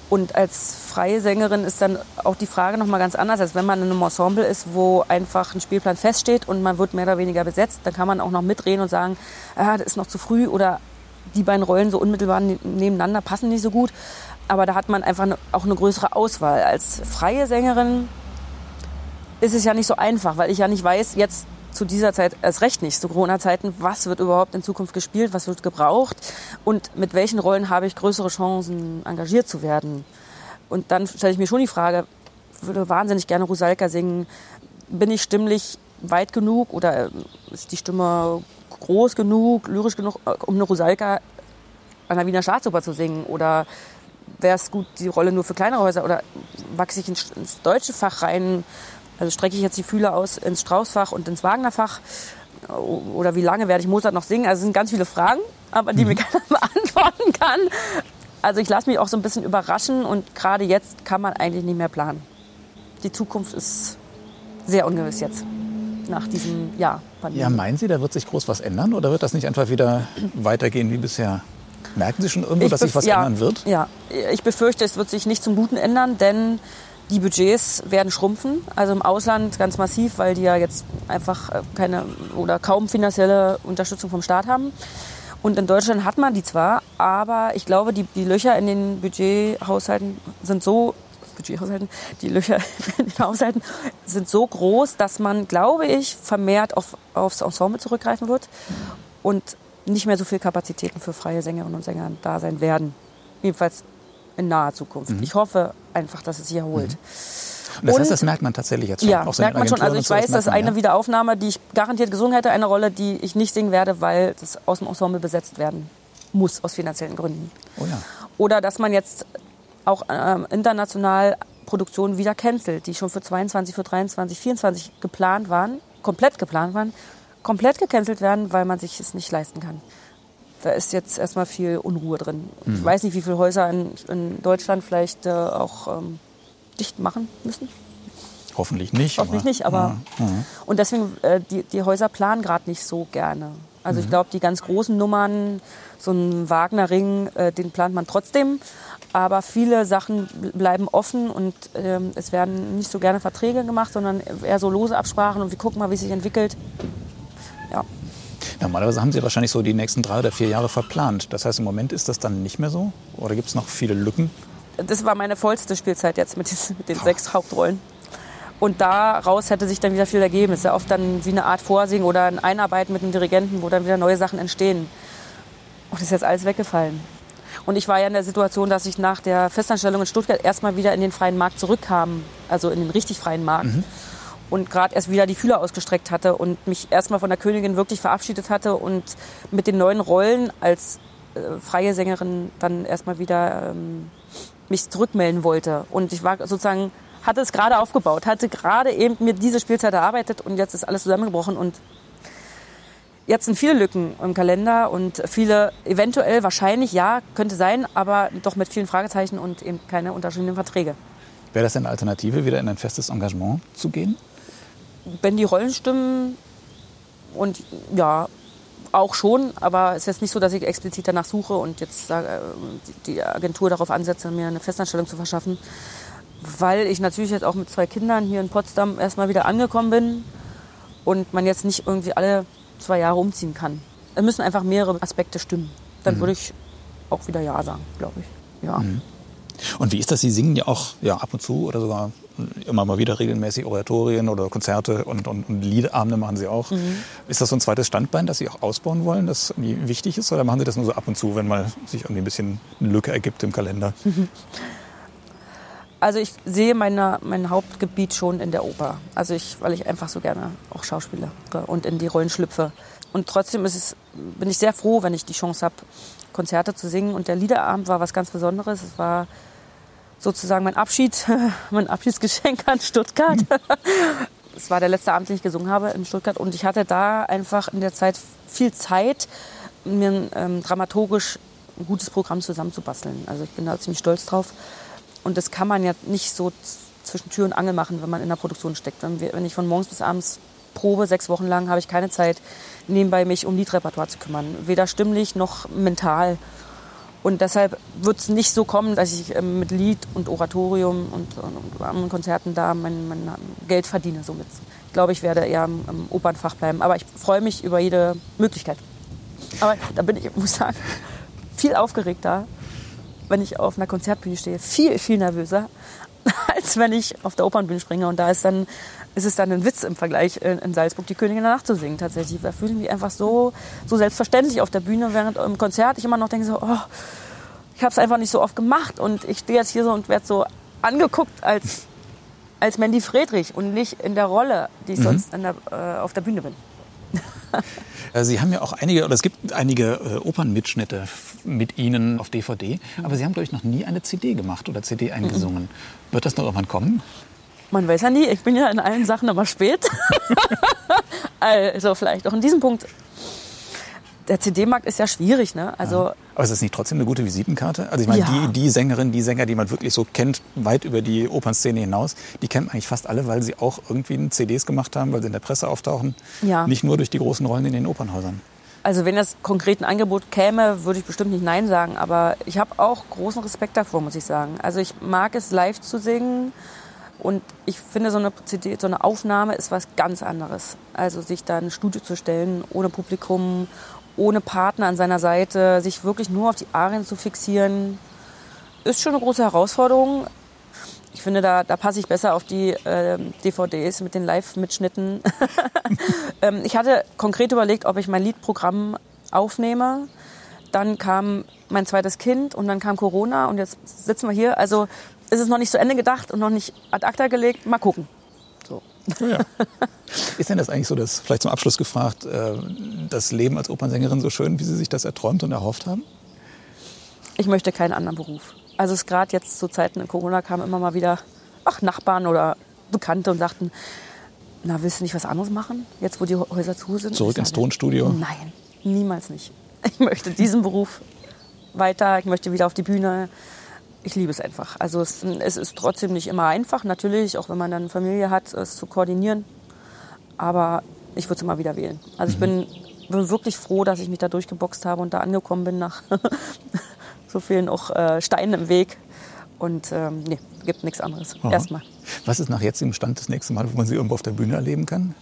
Und als freie Sängerin ist dann auch die Frage noch mal ganz anders, als wenn man in einem Ensemble ist, wo einfach ein Spielplan feststeht und man wird mehr oder weniger besetzt. Dann kann man auch noch mitreden und sagen, ah, das ist noch zu früh oder die beiden Rollen so unmittelbar ne-, nebeneinander passen nicht so gut. Aber da hat man einfach auch eine größere Auswahl. Als freie Sängerin ist es ja nicht so einfach, weil ich ja nicht weiß, jetzt zu dieser Zeit erst recht nicht, zu Corona-Zeiten, was wird überhaupt in Zukunft gespielt, was wird gebraucht? Und mit welchen Rollen habe ich größere Chancen, engagiert zu werden. Und dann stelle ich mir schon die Frage, würde wahnsinnig gerne Rusalka singen, bin ich stimmlich weit genug oder äh, ist die Stimme groß genug, lyrisch genug, äh, um eine Rusalka an der Wiener Staatsoper zu singen? Oder wäre es gut, die Rolle nur für kleinere Häuser? Oder wachse ich ins, deutsche Fach rein, also strecke ich jetzt die Fühler aus ins Straußfach und ins Wagnerfach? Oder wie lange werde ich Mozart noch singen? Also es sind ganz viele Fragen, aber die mhm. mir keiner beantworten kann. Also ich lasse mich auch so ein bisschen überraschen und gerade jetzt kann man eigentlich nicht mehr planen. Die Zukunft ist sehr ungewiss jetzt nach diesem Jahr. Pandemie. Ja, meinen Sie, da wird sich groß was ändern oder wird das nicht einfach wieder weitergehen wie bisher? Merken Sie schon irgendwo, ich dass sich was ja, ändern wird? Ja, ich befürchte, es wird sich nicht zum Guten ändern, denn die Budgets werden schrumpfen, also im Ausland ganz massiv, weil die ja jetzt einfach äh, keine oder kaum finanzielle Unterstützung vom Staat haben. Und in Deutschland hat man die zwar, aber ich glaube, die, die Löcher in den Budgethaushalten sind so Budgethaushalten, die Löcher in den Haushalten sind so groß, dass man, glaube ich, vermehrt auf, aufs Ensemble zurückgreifen wird und nicht mehr so viel Kapazitäten für freie Sängerinnen und Sänger da sein werden. Jedenfalls in naher Zukunft. Mhm. Ich hoffe einfach, dass es sich erholt. Und das heißt, das merkt man tatsächlich jetzt schon. Ja, so merkt man schon. Also ich weiß, dass eine ja? Wiederaufnahme, die ich garantiert gesungen hätte, eine Rolle, die ich nicht singen werde, weil das aus dem Ensemble besetzt werden muss, aus finanziellen Gründen. Oh ja. Oder dass man jetzt auch ähm, international Produktionen wieder cancelt, die schon für 22, für 23, 24 geplant waren, komplett geplant waren, komplett gecancelt werden, weil man sich es nicht leisten kann da ist jetzt erstmal viel Unruhe drin. Mhm. Ich weiß nicht, wie viele Häuser in, in Deutschland vielleicht äh, auch ähm, dicht machen müssen. Hoffentlich nicht. Hoffentlich aber, nicht, aber. Ja, ja. Und deswegen, äh, die, die Häuser planen gerade nicht so gerne. Also mhm. ich glaube, die ganz großen Nummern, so ein Wagner-Ring, äh, den plant man trotzdem. Aber viele Sachen bleiben offen und ähm, es werden nicht so gerne Verträge gemacht, sondern eher so lose Absprachen und wir gucken mal, wie es sich entwickelt. Normalerweise haben Sie wahrscheinlich so die nächsten drei oder vier Jahre verplant. Das heißt, im Moment ist das dann nicht mehr so? Oder gibt es noch viele Lücken? Das war meine vollste Spielzeit jetzt mit, mit den Ach. sechs Hauptrollen. Und daraus hätte sich dann wieder viel ergeben. Es ist ja oft dann wie eine Art Vorsingen oder ein Einarbeiten mit dem Dirigenten, wo dann wieder neue Sachen entstehen. Und das ist jetzt alles weggefallen. Und ich war ja in der Situation, dass ich nach der Festanstellung in Stuttgart erstmal wieder in den freien Markt zurückkam, also in den richtig freien Markt. Mhm und gerade erst wieder die Fühler ausgestreckt hatte und mich erstmal von der Königin wirklich verabschiedet hatte und mit den neuen Rollen als äh, freie Sängerin dann erstmal wieder ähm, mich zurückmelden wollte. Und ich war sozusagen, hatte es gerade aufgebaut, hatte gerade eben mir diese Spielzeit erarbeitet und jetzt ist alles zusammengebrochen und Jetzt sind viele Lücken im Kalender und viele, eventuell, wahrscheinlich, ja, könnte sein, aber doch mit vielen Fragezeichen und eben keine unterschriebenen Verträge. Wäre das eine Alternative, wieder in ein festes Engagement zu gehen? Wenn die Rollen stimmen und ja, auch schon, aber es ist jetzt nicht so, dass ich explizit danach suche und jetzt äh, die Agentur darauf ansetze, mir eine Festanstellung zu verschaffen, weil ich natürlich jetzt auch mit zwei Kindern hier in Potsdam erstmal wieder angekommen bin und man jetzt nicht irgendwie alle zwei Jahre umziehen kann. Es müssen einfach mehrere Aspekte stimmen. Dann mhm. würde ich auch wieder Ja sagen, glaube ich. Ja. Mhm. Und wie ist das? Sie singen ja auch ja, ab und zu oder sogar immer mal wieder regelmäßig Oratorien oder Konzerte und, und, und Liedabende machen Sie auch. Mhm. Ist das so ein zweites Standbein, das Sie auch ausbauen wollen, das wichtig ist? Oder machen Sie das nur so ab und zu, wenn mal sich irgendwie ein bisschen eine Lücke ergibt im Kalender? Also ich sehe meine, mein Hauptgebiet schon in der Oper. Also ich, weil ich einfach so gerne auch Schauspieler und in die Rollen schlüpfe. Und trotzdem ist es, bin ich sehr froh, wenn ich die Chance habe, Konzerte zu singen. Und der Liederabend war was ganz Besonderes. Es war sozusagen mein Abschied, mein Abschiedsgeschenk an Stuttgart. Es war der letzte Abend, den ich gesungen habe in Stuttgart und ich hatte da einfach in der Zeit viel Zeit, mir ähm, dramaturgisch ein gutes Programm zusammenzubasteln. Also ich bin da ziemlich stolz drauf. Und das kann man ja nicht so zwischen Tür und Angel machen, wenn man in der Produktion steckt. Wenn, wir, wenn ich von morgens bis abends probe, sechs Wochen lang, habe ich keine Zeit, nebenbei mich um Liedrepertoire zu kümmern. Weder stimmlich noch mental. Und deshalb wird es nicht so kommen, dass ich ähm, mit Lied und Oratorium und, und, anderen Konzerten da mein, mein Geld verdiene somit. Ich glaube, ich werde eher im, im Opernfach bleiben. Aber ich freue mich über jede Möglichkeit. Aber da bin ich, ich muss sagen, viel aufgeregter, wenn ich auf einer Konzertbühne stehe. Viel, viel nervöser, als wenn ich auf der Opernbühne springe. Und da ist dann ist es dann ein Witz im Vergleich in Salzburg die Königin der Nacht zu singen tatsächlich. Da fühle ich mich einfach so, so selbstverständlich auf der Bühne, während im Konzert ich immer noch denke so, oh, ich habe es einfach nicht so oft gemacht und ich stehe jetzt hier so und werde so angeguckt als, als Mandy Friedrich und nicht in der Rolle, die ich mhm. sonst der, äh, auf der Bühne bin. Äh, Sie haben ja auch einige, oder es gibt einige äh, Opernmitschnitte mit Ihnen auf DVD, mhm. aber Sie haben, glaube ich, noch nie eine CD gemacht oder CD eingesungen. Mhm. Wird das noch irgendwann kommen? Man weiß ja nie, ich bin ja in allen Sachen immer spät. also vielleicht auch in diesem Punkt. Der CD-Markt ist ja schwierig, ne? Also ja. Aber ist das nicht trotzdem eine gute Visitenkarte? Also ich meine, ja. die, die Sängerin, die Sänger, die man wirklich so kennt, weit über die Opernszene hinaus, die kennt man eigentlich fast alle, weil sie auch irgendwie CDs gemacht haben, weil sie in der Presse auftauchen. Ja. Nicht nur durch die großen Rollen in den Opernhäusern. Also wenn das konkret ein Angebot käme, würde ich bestimmt nicht Nein sagen. Aber ich habe auch großen Respekt davor, muss ich sagen. Also ich mag es live zu singen. Und ich finde, so eine so eine Aufnahme ist was ganz anderes. Also sich da in ein Studio zu stellen, ohne Publikum, ohne Partner an seiner Seite, sich wirklich nur auf die Arien zu fixieren, ist schon eine große Herausforderung. Ich finde, da, da passe ich besser auf die äh, DVDs mit den Live-Mitschnitten. ähm, ich hatte konkret überlegt, ob ich mein Liedprogramm aufnehme. Dann kam mein zweites Kind und dann kam Corona und jetzt sitzen wir hier. Also ist es noch nicht zu Ende gedacht und noch nicht ad acta gelegt. Mal gucken. So. Oh ja. Ist denn das eigentlich so, dass, vielleicht zum Abschluss gefragt, äh, das Leben als Opernsängerin so schön, wie Sie sich das erträumt und erhofft haben? Ich möchte keinen anderen Beruf. Also es gerade jetzt zu Zeiten in Corona kamen immer mal wieder ach, Nachbarn oder Bekannte und sagten, na, willst du nicht was anderes machen, jetzt wo die Häuser zu sind? Zurück ins Tonstudio? Nein, niemals nicht. Ich möchte diesen Beruf weiter, ich möchte wieder auf die Bühne ich liebe es einfach. Also es, es, ist trotzdem nicht immer einfach, natürlich, auch wenn man dann Familie hat, es zu koordinieren. Aber ich würde es immer wieder wählen. Also ich mhm. bin, bin, wirklich froh, dass ich mich da durchgeboxt habe und da angekommen bin nach so vielen auch äh, Steinen im Weg. Und ähm, nee, gibt nichts anderes. Aha. Erstmal. Was ist nach jetzigem Stand das nächste Mal, wo man Sie irgendwo auf der Bühne erleben kann?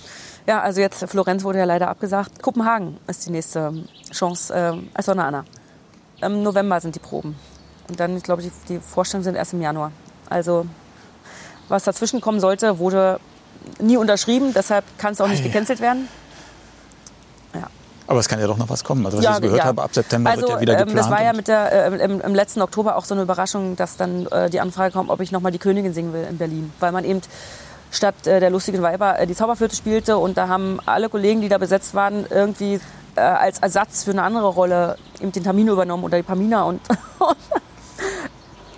Ja, also jetzt Florenz wurde ja leider abgesagt. Kopenhagen ist die nächste Chance äh, als Donna Anna. Im November sind die Proben. Und dann, ich glaube, die, die Vorstellungen sind erst im Januar. Also was dazwischen kommen sollte, wurde nie unterschrieben. Deshalb kann es auch nicht gecancelt werden. Ja. Aber es kann ja doch noch was kommen. Also was ja, ich gehört ja. habe, ab September also, wird ja wieder geplant. Ähm, das war ja mit der, äh, im, im, letzten Oktober auch so eine Überraschung, dass dann äh, die Anfrage kommt, ob ich nochmal die Königin singen will in Berlin. Weil man eben statt äh, der lustigen Weiber äh, die Zauberflöte spielte und da haben alle Kollegen, die da besetzt waren, irgendwie äh, als Ersatz für eine andere Rolle eben den Tamino übernommen oder die Pamina und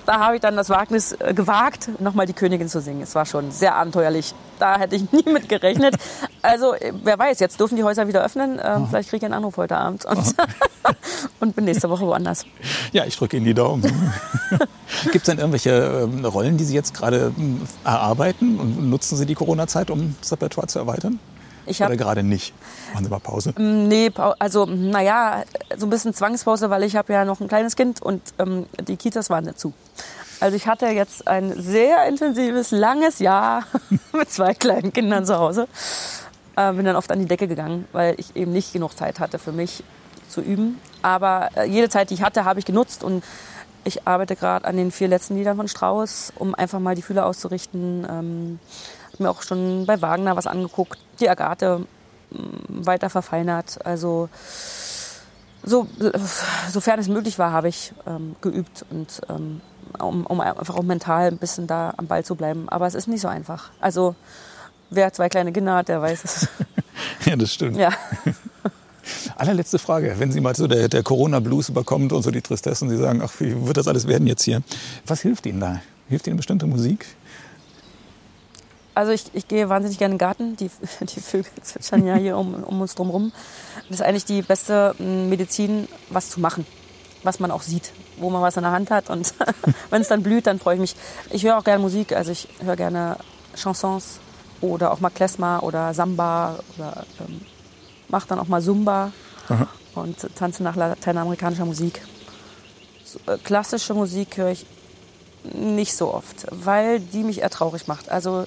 da habe ich dann das Wagnis äh, gewagt, nochmal die Königin zu singen. Es war schon sehr abenteuerlich. Da hätte ich nie mit gerechnet. Also, äh, wer weiß, jetzt dürfen die Häuser wieder öffnen. Ähm, vielleicht kriege ich einen Anruf heute Abend und, und bin nächste Woche woanders. Ja, ich drücke Ihnen die Daumen. Gibt es denn irgendwelche ähm, Rollen, die Sie jetzt gerade ähm, erarbeiten und nutzen Sie die Corona-Zeit, um das Repertoire zu erweitern? Ich hab, Oder gerade nicht? Machen Sie mal Pause? Mm, nee, also naja, so ein bisschen Zwangspause, weil ich habe ja noch ein kleines Kind und ähm, die Kitas waren dazu. Also ich hatte jetzt ein sehr intensives, langes Jahr mit zwei kleinen Kindern zu Hause. Äh, bin dann oft an die Decke gegangen, weil ich eben nicht genug Zeit hatte für mich zu üben. Aber äh, jede Zeit, die ich hatte, habe ich genutzt und ich arbeite gerade an den vier letzten Liedern von Strauss, um einfach mal die Fühler auszurichten. Ähm, habe mir auch schon bei Wagner was angeguckt, die Agathe mm, weiter verfeinert. Also so, sofern es möglich war, habe ich ähm, geübt und ähm, um, um, einfach auch mental ein bisschen da am Ball zu bleiben. Aber es ist nicht so einfach. Also wer zwei kleine Kinder hat, der weiß es. ja, das stimmt. Ja. Allerletzte Frage. Wenn Sie mal so der, der Corona-Blues überkommt und so die Tristesse und Sie sagen, ach, wie wird das alles werden jetzt hier? Was hilft Ihnen da? Hilft Ihnen bestimmte Musik? Also ich, ich gehe wahnsinnig gerne in den Garten. Die, die Vögel zwitschern ja hier um, um uns drum Das ist eigentlich die beste hm, Medizin, was zu machen. Was man auch sieht, wo man was in der Hand hat. Und wenn es dann blüht, dann freue ich mich. Ich höre auch gerne Musik. Also ich höre gerne Chansons oder auch mal Klezmer oder Samba oder ähm, mache dann auch mal Zumba Aha. und tanze nach lateinamerikanischer Musik. äh, klassische Musik höre ich nicht so oft, weil die mich eher traurig macht. Also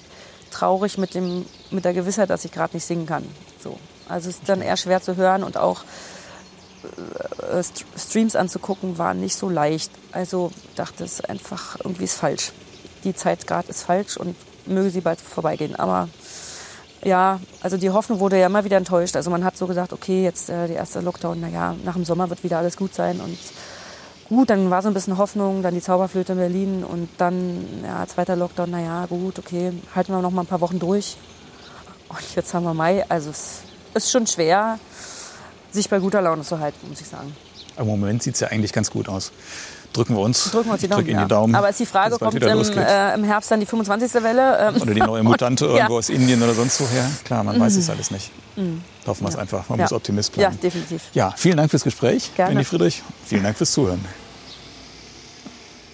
traurig mit, dem, mit der Gewissheit, dass ich gerade nicht singen kann. So. Also es ist dann eher schwer zu hören und auch äh, Streams anzugucken war nicht so leicht. Also dachte es einfach, irgendwie ist falsch. Die Zeit gerade ist falsch und möge sie bald vorbeigehen. Aber ja, also die Hoffnung wurde ja immer wieder enttäuscht. Also man hat so gesagt, okay, jetzt äh, der erste Lockdown, naja, nach dem Sommer wird wieder alles gut sein. Und gut, dann war so ein bisschen Hoffnung, dann die Zauberflöte in Berlin und dann, ja, zweiter Lockdown, naja, gut, okay, halten wir noch mal ein paar Wochen durch. Und jetzt haben wir Mai, also es ist schon schwer, sich bei guter Laune zu halten, muss ich sagen. Im Moment sieht es ja eigentlich ganz gut aus drücken wir uns. Drücken wir uns die Daumen. Die Daumen Aber ist die Frage, kommt im, äh, im, Herbst dann die 25. Welle? Ähm oder die neue Mutante und, irgendwo ja. aus Indien oder sonst woher? Klar, man mhm. weiß es alles nicht. Mhm. Hoffen wir es ja. einfach. Man ja. muss Optimist bleiben. Ja, definitiv. Ja, vielen Dank fürs Gespräch, Gerne. Benny Friedrich. Vielen Dank fürs Zuhören.